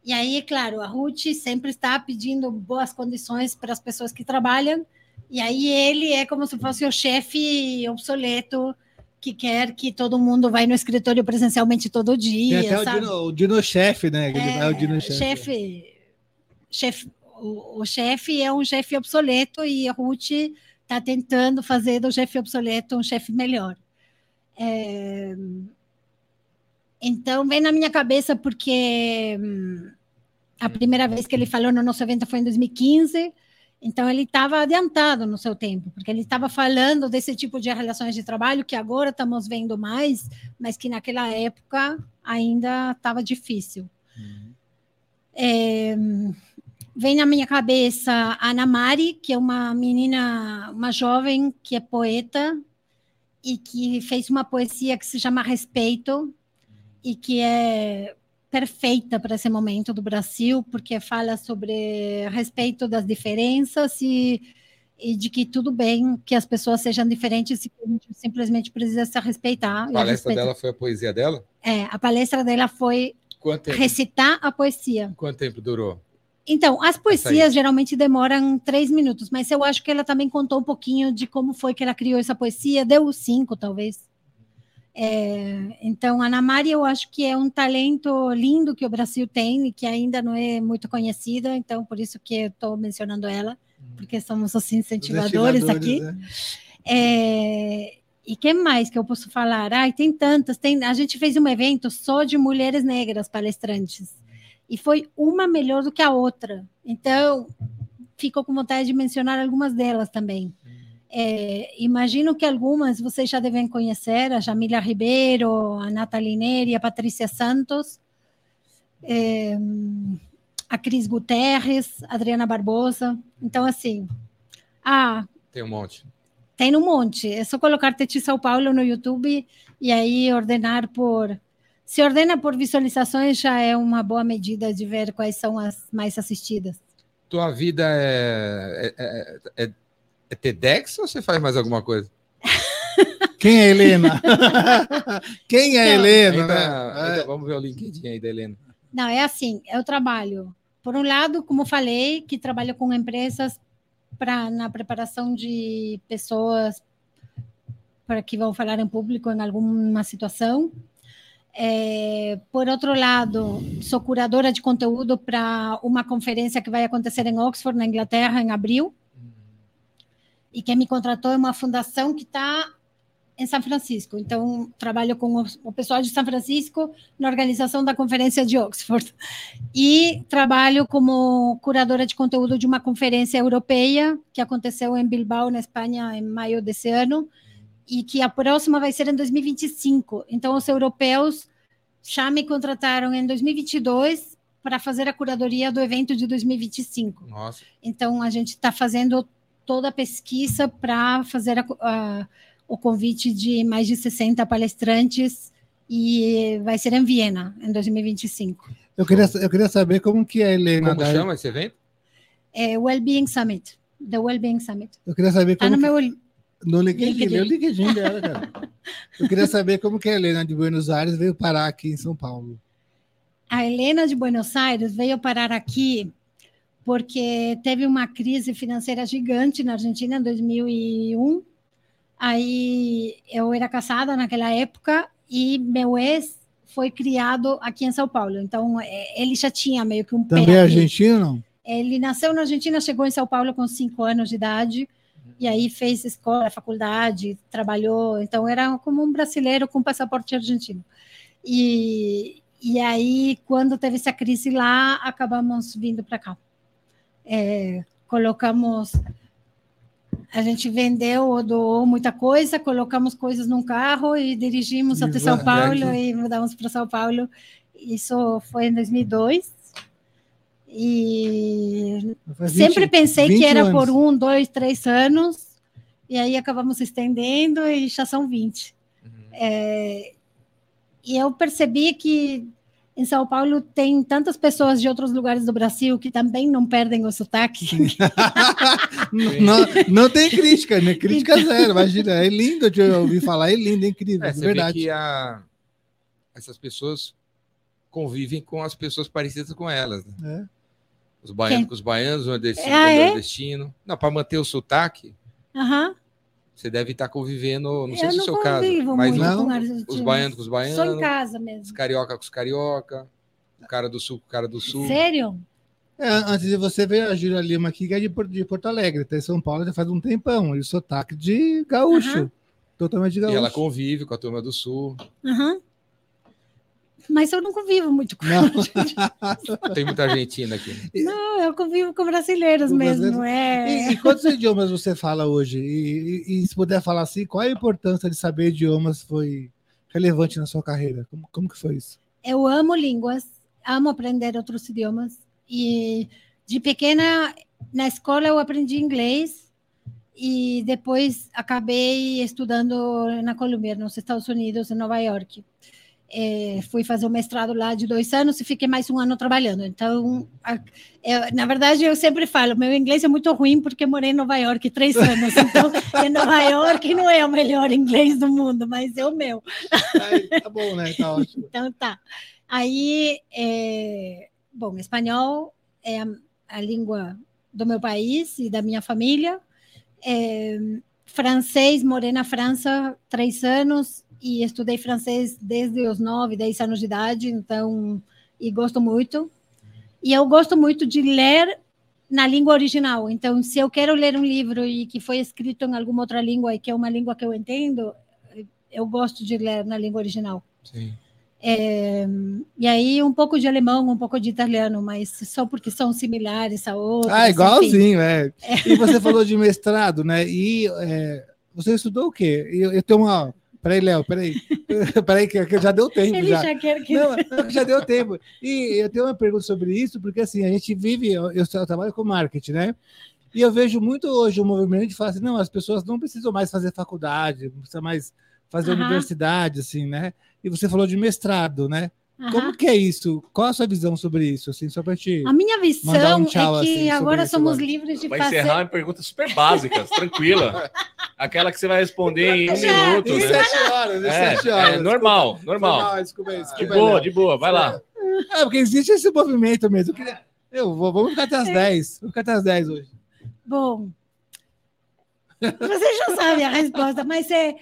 E aí, claro, a Ruth sempre está pedindo boas condições para as pessoas que trabalham. E aí ele é como se fosse o chefe obsoleto que quer que todo mundo vai no escritório presencialmente todo dia. Tem até sabe? o Dino, o Dino chefe, né? É, vai o Dino chefe. chefe, chefe, o, o chefe é um chefe obsoleto e a Ruth está tentando fazer do chefe obsoleto um chefe melhor. É, então, vem na minha cabeça porque hum, a primeira vez que ele falou no nosso evento foi em 2015, então ele estava adiantado no seu tempo, porque ele estava falando desse tipo de relações de trabalho que agora estamos vendo mais, mas que naquela época ainda estava difícil. É, vem na minha cabeça a Ana Mari, que é uma menina, uma jovem que é poeta e que fez uma poesia que se chama Respeito e que é perfeita para esse momento do Brasil, porque fala sobre respeito das diferenças e, e de que tudo bem que as pessoas sejam diferentes e que a gente simplesmente precisa se respeitar. A palestra dela foi a poesia dela? É, a palestra dela foi recitar a poesia. quanto tempo durou? Então, as poesias geralmente demoram três minutos, mas eu acho que ela também contou um pouquinho de como foi que ela criou essa poesia, deu cinco, talvez. É, então, Ana Maria, eu acho que é um talento lindo que o Brasil tem e que ainda não é muito conhecida, então por isso que eu estou mencionando ela, porque somos Os incentivadores aqui. né? É, e que mais que eu posso falar? Ai, tem tantas. Tem, a gente fez um evento só de mulheres negras palestrantes. E foi uma melhor do que a outra. Então, fico com vontade de mencionar algumas delas também. É, imagino que algumas vocês já devem conhecer, a Jamila Ribeiro, a Nathalie Neri, a Patrícia Santos, é, a Cris Guterres, a Adriana Barbosa. Então, assim, ah, Tem um monte. tem um monte. É só colocar Teti São Paulo no YouTube e aí ordenar por. Se ordena por visualizações, já é uma boa medida de ver quais são as mais assistidas. Tua vida é, é, é, é, é TEDx ou você faz mais alguma coisa? [LAUGHS] Quem é a Helena? [LAUGHS] Quem é a Então, Helena? Ainda- né? ainda- vamos ver o LinkedIn aí da Helena. Não, é assim, eu trabalho, por um lado, como falei, que trabalho com empresas para na preparação de pessoas para que vão falar em público em alguma situação. É, por outro lado, sou curadora de conteúdo para uma conferência que vai acontecer em Oxford, na Inglaterra, em abril. E quem me contratou é uma fundação que está em São Francisco. Então, trabalho com o- pessoal de São Francisco na organização da conferência de Oxford. E trabalho como curadora de conteúdo de uma conferência europeia que aconteceu em Bilbao, na Espanha, em maio desse ano, e que a próxima vai ser em 2025. Então, os europeus já me contrataram em 2022 para fazer a curadoria do evento de 2025. Nossa. Então, a gente está fazendo toda a pesquisa para fazer a- a- o convite de mais de 60 palestrantes e vai ser em Viena, em 2025. Eu queria, eu queria saber como que é a Helena. Como da- chama esse evento? É Wellbeing Summit, The Wellbeing Summit. Eu queria saber Está como no que- meu... no LinkedIn, LinkedIn. no LinkedIn dela, cara. [LAUGHS] Eu queria saber como que a Helena de Buenos Aires veio parar aqui em São Paulo. A Helena de Buenos Aires veio parar aqui porque teve uma crise financeira gigante na Argentina em 2001. Aí eu era casada naquela época e meu ex foi criado aqui em São Paulo. Então eh, ele já tinha meio que um pé Também é aqui. argentino? Ele nasceu na Argentina, chegou em São Paulo com cinco anos de idade e aí fez escola, faculdade, trabalhou. Então era como um brasileiro com passaporte argentino. E, e aí, quando teve essa crise lá, acabamos vindo para cá. É, colocamos. A gente vendeu ou doou muita coisa, colocamos coisas num carro e dirigimos E até São Paulo e mudamos para São Paulo. Isso foi em 2002. E Faz sempre 20 pensei 20 que era anos. por um, dois, três anos, e aí acabamos estendendo e já são 20. Uhum. É, e eu percebi que em São Paulo tem tantas pessoas de outros lugares do Brasil que também não perdem o sotaque. [LAUGHS] não, não tem crítica, né? Crítica zero, imagina. É lindo de ouvir falar, é lindo, é incrível, É, é, verdade. que a- essas pessoas convivem com as pessoas parecidas com elas. né? É. Os baianos Quem? com os baianos, o nordestino Ah, com o é? nordestino. Não, para manter o sotaque, Aham. Você deve estar convivendo, não sei Eu se é o seu caso, mas muito não, os baianos com os Só em baianos, casa os mesmo. carioca com os carioca, o cara do sul com o cara do sul. Sério? É, antes de você ver a Júlia Lima aqui, que é de, Por- de Porto Alegre, tá em São Paulo já faz um tempão, e o sotaque de gaúcho. Aham. Totalmente de E gaúcho. ela convive com a turma do sul. Aham. Mas eu não convivo muito com Não. [LAUGHS] Tem muita argentina aqui. [LAUGHS] Não, eu convivo com brasileiros Com mesmo, brasileiros. é. E, e quantos idiomas você fala hoje? E, e- e se puder falar assim, qual a importância de saber idiomas foi relevante na sua carreira? Como, como que foi isso? Eu amo línguas, amo aprender outros idiomas. E de pequena, na escola, eu aprendi inglês e depois acabei estudando na Colômbia, nos Estados Unidos, em Nova York. É, fui fazer o mestrado lá de dois anos e fiquei mais um ano trabalhando. Então, a- eu- na verdade, eu sempre falo, meu inglês é muito ruim porque morei em Nova York três anos. Então, [LAUGHS] em Nova York não é o melhor inglês do mundo, mas é o meu. Aí, tá bom, né? Tá ótimo. Então tá. Aí, é, bom, espanhol é a, a língua do meu país e da minha família. É, francês, morei na França três anos e estudei francês desde os nove, dez anos de idade, então, e gosto muito. E eu gosto muito de ler na língua original. Então, se eu quero ler um livro e que foi escrito em alguma outra língua e que é uma língua que eu entendo, eu gosto de ler na língua original. Sim. É, e aí um pouco de alemão, um pouco de italiano, mas só porque são similares a outros. Ah, igualzinho, é. E você falou de mestrado, né? E é, você estudou o quê? Eu, eu tenho uma. Peraí, Léo, peraí. [LAUGHS] peraí, que, que já deu tempo. Ele já. já quer que. Não, [LAUGHS] não, já deu tempo. E eu tenho uma pergunta sobre isso, porque assim, a gente vive, eu, eu trabalho com marketing, né? E eu vejo muito hoje o movimento de falar assim, não, as pessoas não precisam mais fazer faculdade, não precisa mais fazer Aham. universidade, assim, né? E você falou de mestrado, né? Aham. Como que é isso? Qual a sua visão sobre isso, assim, só para te... A minha visão um tchau, é que assim, agora somos agora. livres de Vai fazer. encerrar em perguntas super básicas, [LAUGHS] tranquila. Aquela que você vai responder em um Já. minuto, Em né? sete horas, em É, sete horas. é normal, normal. Normal, desculpa aí, De boa, de boa, vai lá. É, porque existe esse movimento mesmo. Eu, queria... eu vou, vamos ficar até as 10. Vamos ficar até as 10 hoje. Bom, você já sabe a resposta, mas é.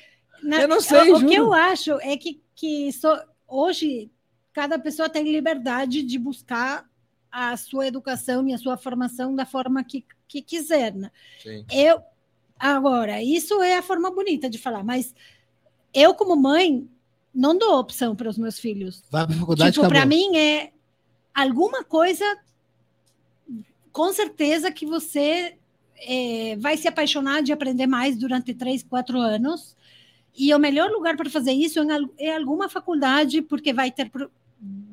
na- Eu não sei, o, o juro. que eu acho é que, que só- hoje cada pessoa tem liberdade de buscar a sua educação e a sua formação da forma que, que quiser. né? Sim. Eu agora, isso é a forma bonita de falar, mas eu como mãe não dou opção para os meus filhos. Vai para faculdade, Tipo, para mim é alguma coisa, com certeza que você é, vai se apaixonar de aprender mais durante três, quatro anos. E o melhor lugar para fazer isso é, é alguma faculdade, porque vai ter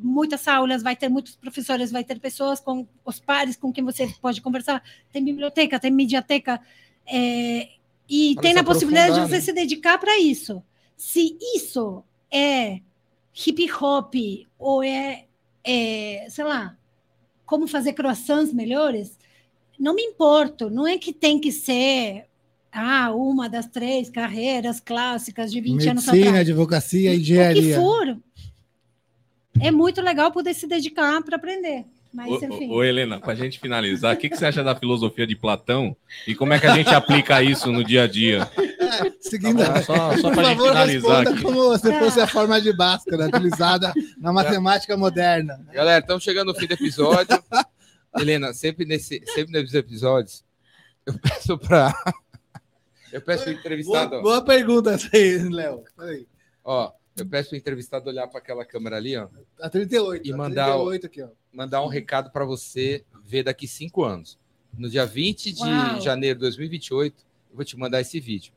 muitas aulas, vai ter muitos professores, vai ter pessoas com os pares com quem você pode conversar. Tem biblioteca, tem mediateca. é, e Pra tem a possibilidade de você né? se dedicar para isso. Se isso é hip hop ou é, é, sei lá, como fazer croissants melhores, não me importo. Não é que tem que ser ah, uma das três carreiras clássicas de 20 anos Medicina, atrás. advocacia, O que engenharia. for. É muito legal poder se dedicar para aprender. Mas, Ô, enfim. ô, ô, Helena, para a gente finalizar, o que, que você acha da filosofia de Platão e como é que a gente aplica isso no dia a dia? [LAUGHS] Seguindo, Tá bom? Só, só por para a gente favor, finalizar responda aqui. como se fosse a forma de Bhaskara, utilizada na matemática moderna. Galera, estamos chegando no fim do episódio. Helena, sempre, nesse, sempre nesses episódios, eu peço para. Eu peço para o Boa, entrevistado. boa pergunta [LAUGHS] Léo. Ó, eu peço para o entrevistado olhar para aquela câmera ali, ó. A 38. E a mandar o- 38 aqui, ó. mandar um recado para você ver daqui cinco anos. No dia 20 de Uau. janeiro de 2028, eu vou te mandar esse vídeo.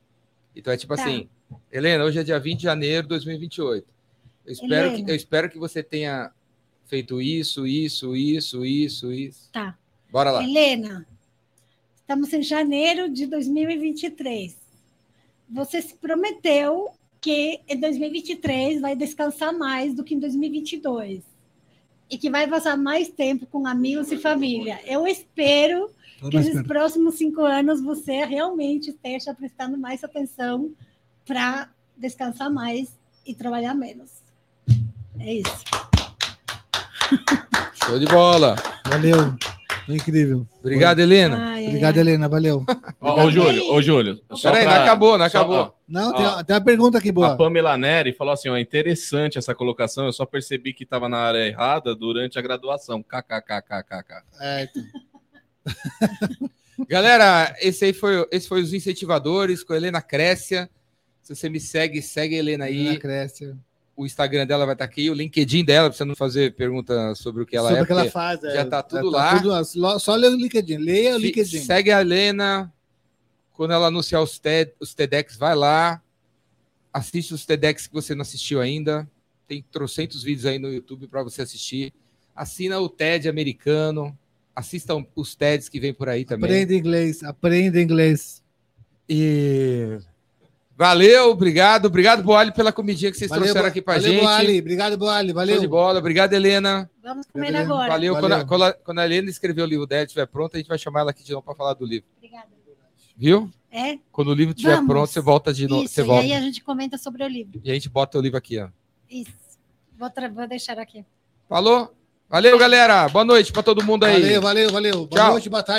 Então é tipo Tá. assim, Helena, hoje é dia 20 de janeiro de 2028. Eu espero, que, eu espero que você tenha feito isso, isso, isso, isso, isso. Tá. Bora lá. Helena, estamos em janeiro de 2023. Você se prometeu que em 2023 vai descansar mais do que em 2022 e que vai passar mais tempo com amigos e família. Eu espero Tô que espera. próximos cinco anos você realmente esteja prestando mais atenção para descansar mais e trabalhar menos. É isso. Show de bola. Valeu. Foi incrível. Obrigado, Helena. Ai, Obrigado, ai. Helena. Valeu. Ô, Júlio, ô, Júlio. Peraí, não pra- acabou, não só- acabou. ó, Não, Ó. tem, tem uma pergunta aqui A boa. Pamela Neri falou assim: ó, interessante essa colocação. Eu só percebi que estava na área errada durante a graduação. KKKKKK. É, então. [LAUGHS] Galera, esse aí foi, esse foi os incentivadores com a Helena Crécia. Se você me segue, segue a Helena aí. Helena Cresce. O Instagram dela vai estar aqui, o LinkedIn dela, pra você não fazer pergunta sobre o que ela Sobre é. o que ela faz. é, já tá tudo tá lá. tudo- só lê o LinkedIn. Leia o LinkedIn. Segue a Helena. Quando ela anunciar os, TED, os TEDx, vai lá. Assiste os TEDx que você não assistiu ainda. Tem trocentos vídeos aí no YouTube para você assistir. Assina o TED americano. Assistam os TEDs que vem por aí também. Aprenda inglês. Aprenda inglês. E valeu, obrigado, obrigado Boali pela comidinha que vocês trouxeram Bo- aqui pra valeu, gente. Boali. Obrigado, Boali. Show Valeu. de bola, obrigado Helena. Vamos comer Helena. agora. Valeu. Valeu. Quando, a, quando a- quando a Helena escrever o livro dela estiver pronto, a gente vai chamar ela aqui de novo para falar do livro, Obrigada. viu? É? Quando o livro estiver Vamos. pronto, você volta de novo, Isso, você e volta aí a gente comenta sobre o livro. e a gente bota o livro aqui, ó. Isso. Vou, vou deixar aqui. Falou? Valeu, galera. Boa noite para todo mundo aí. Valeu, valeu, valeu. Boa Tchau. noite, boa tarde.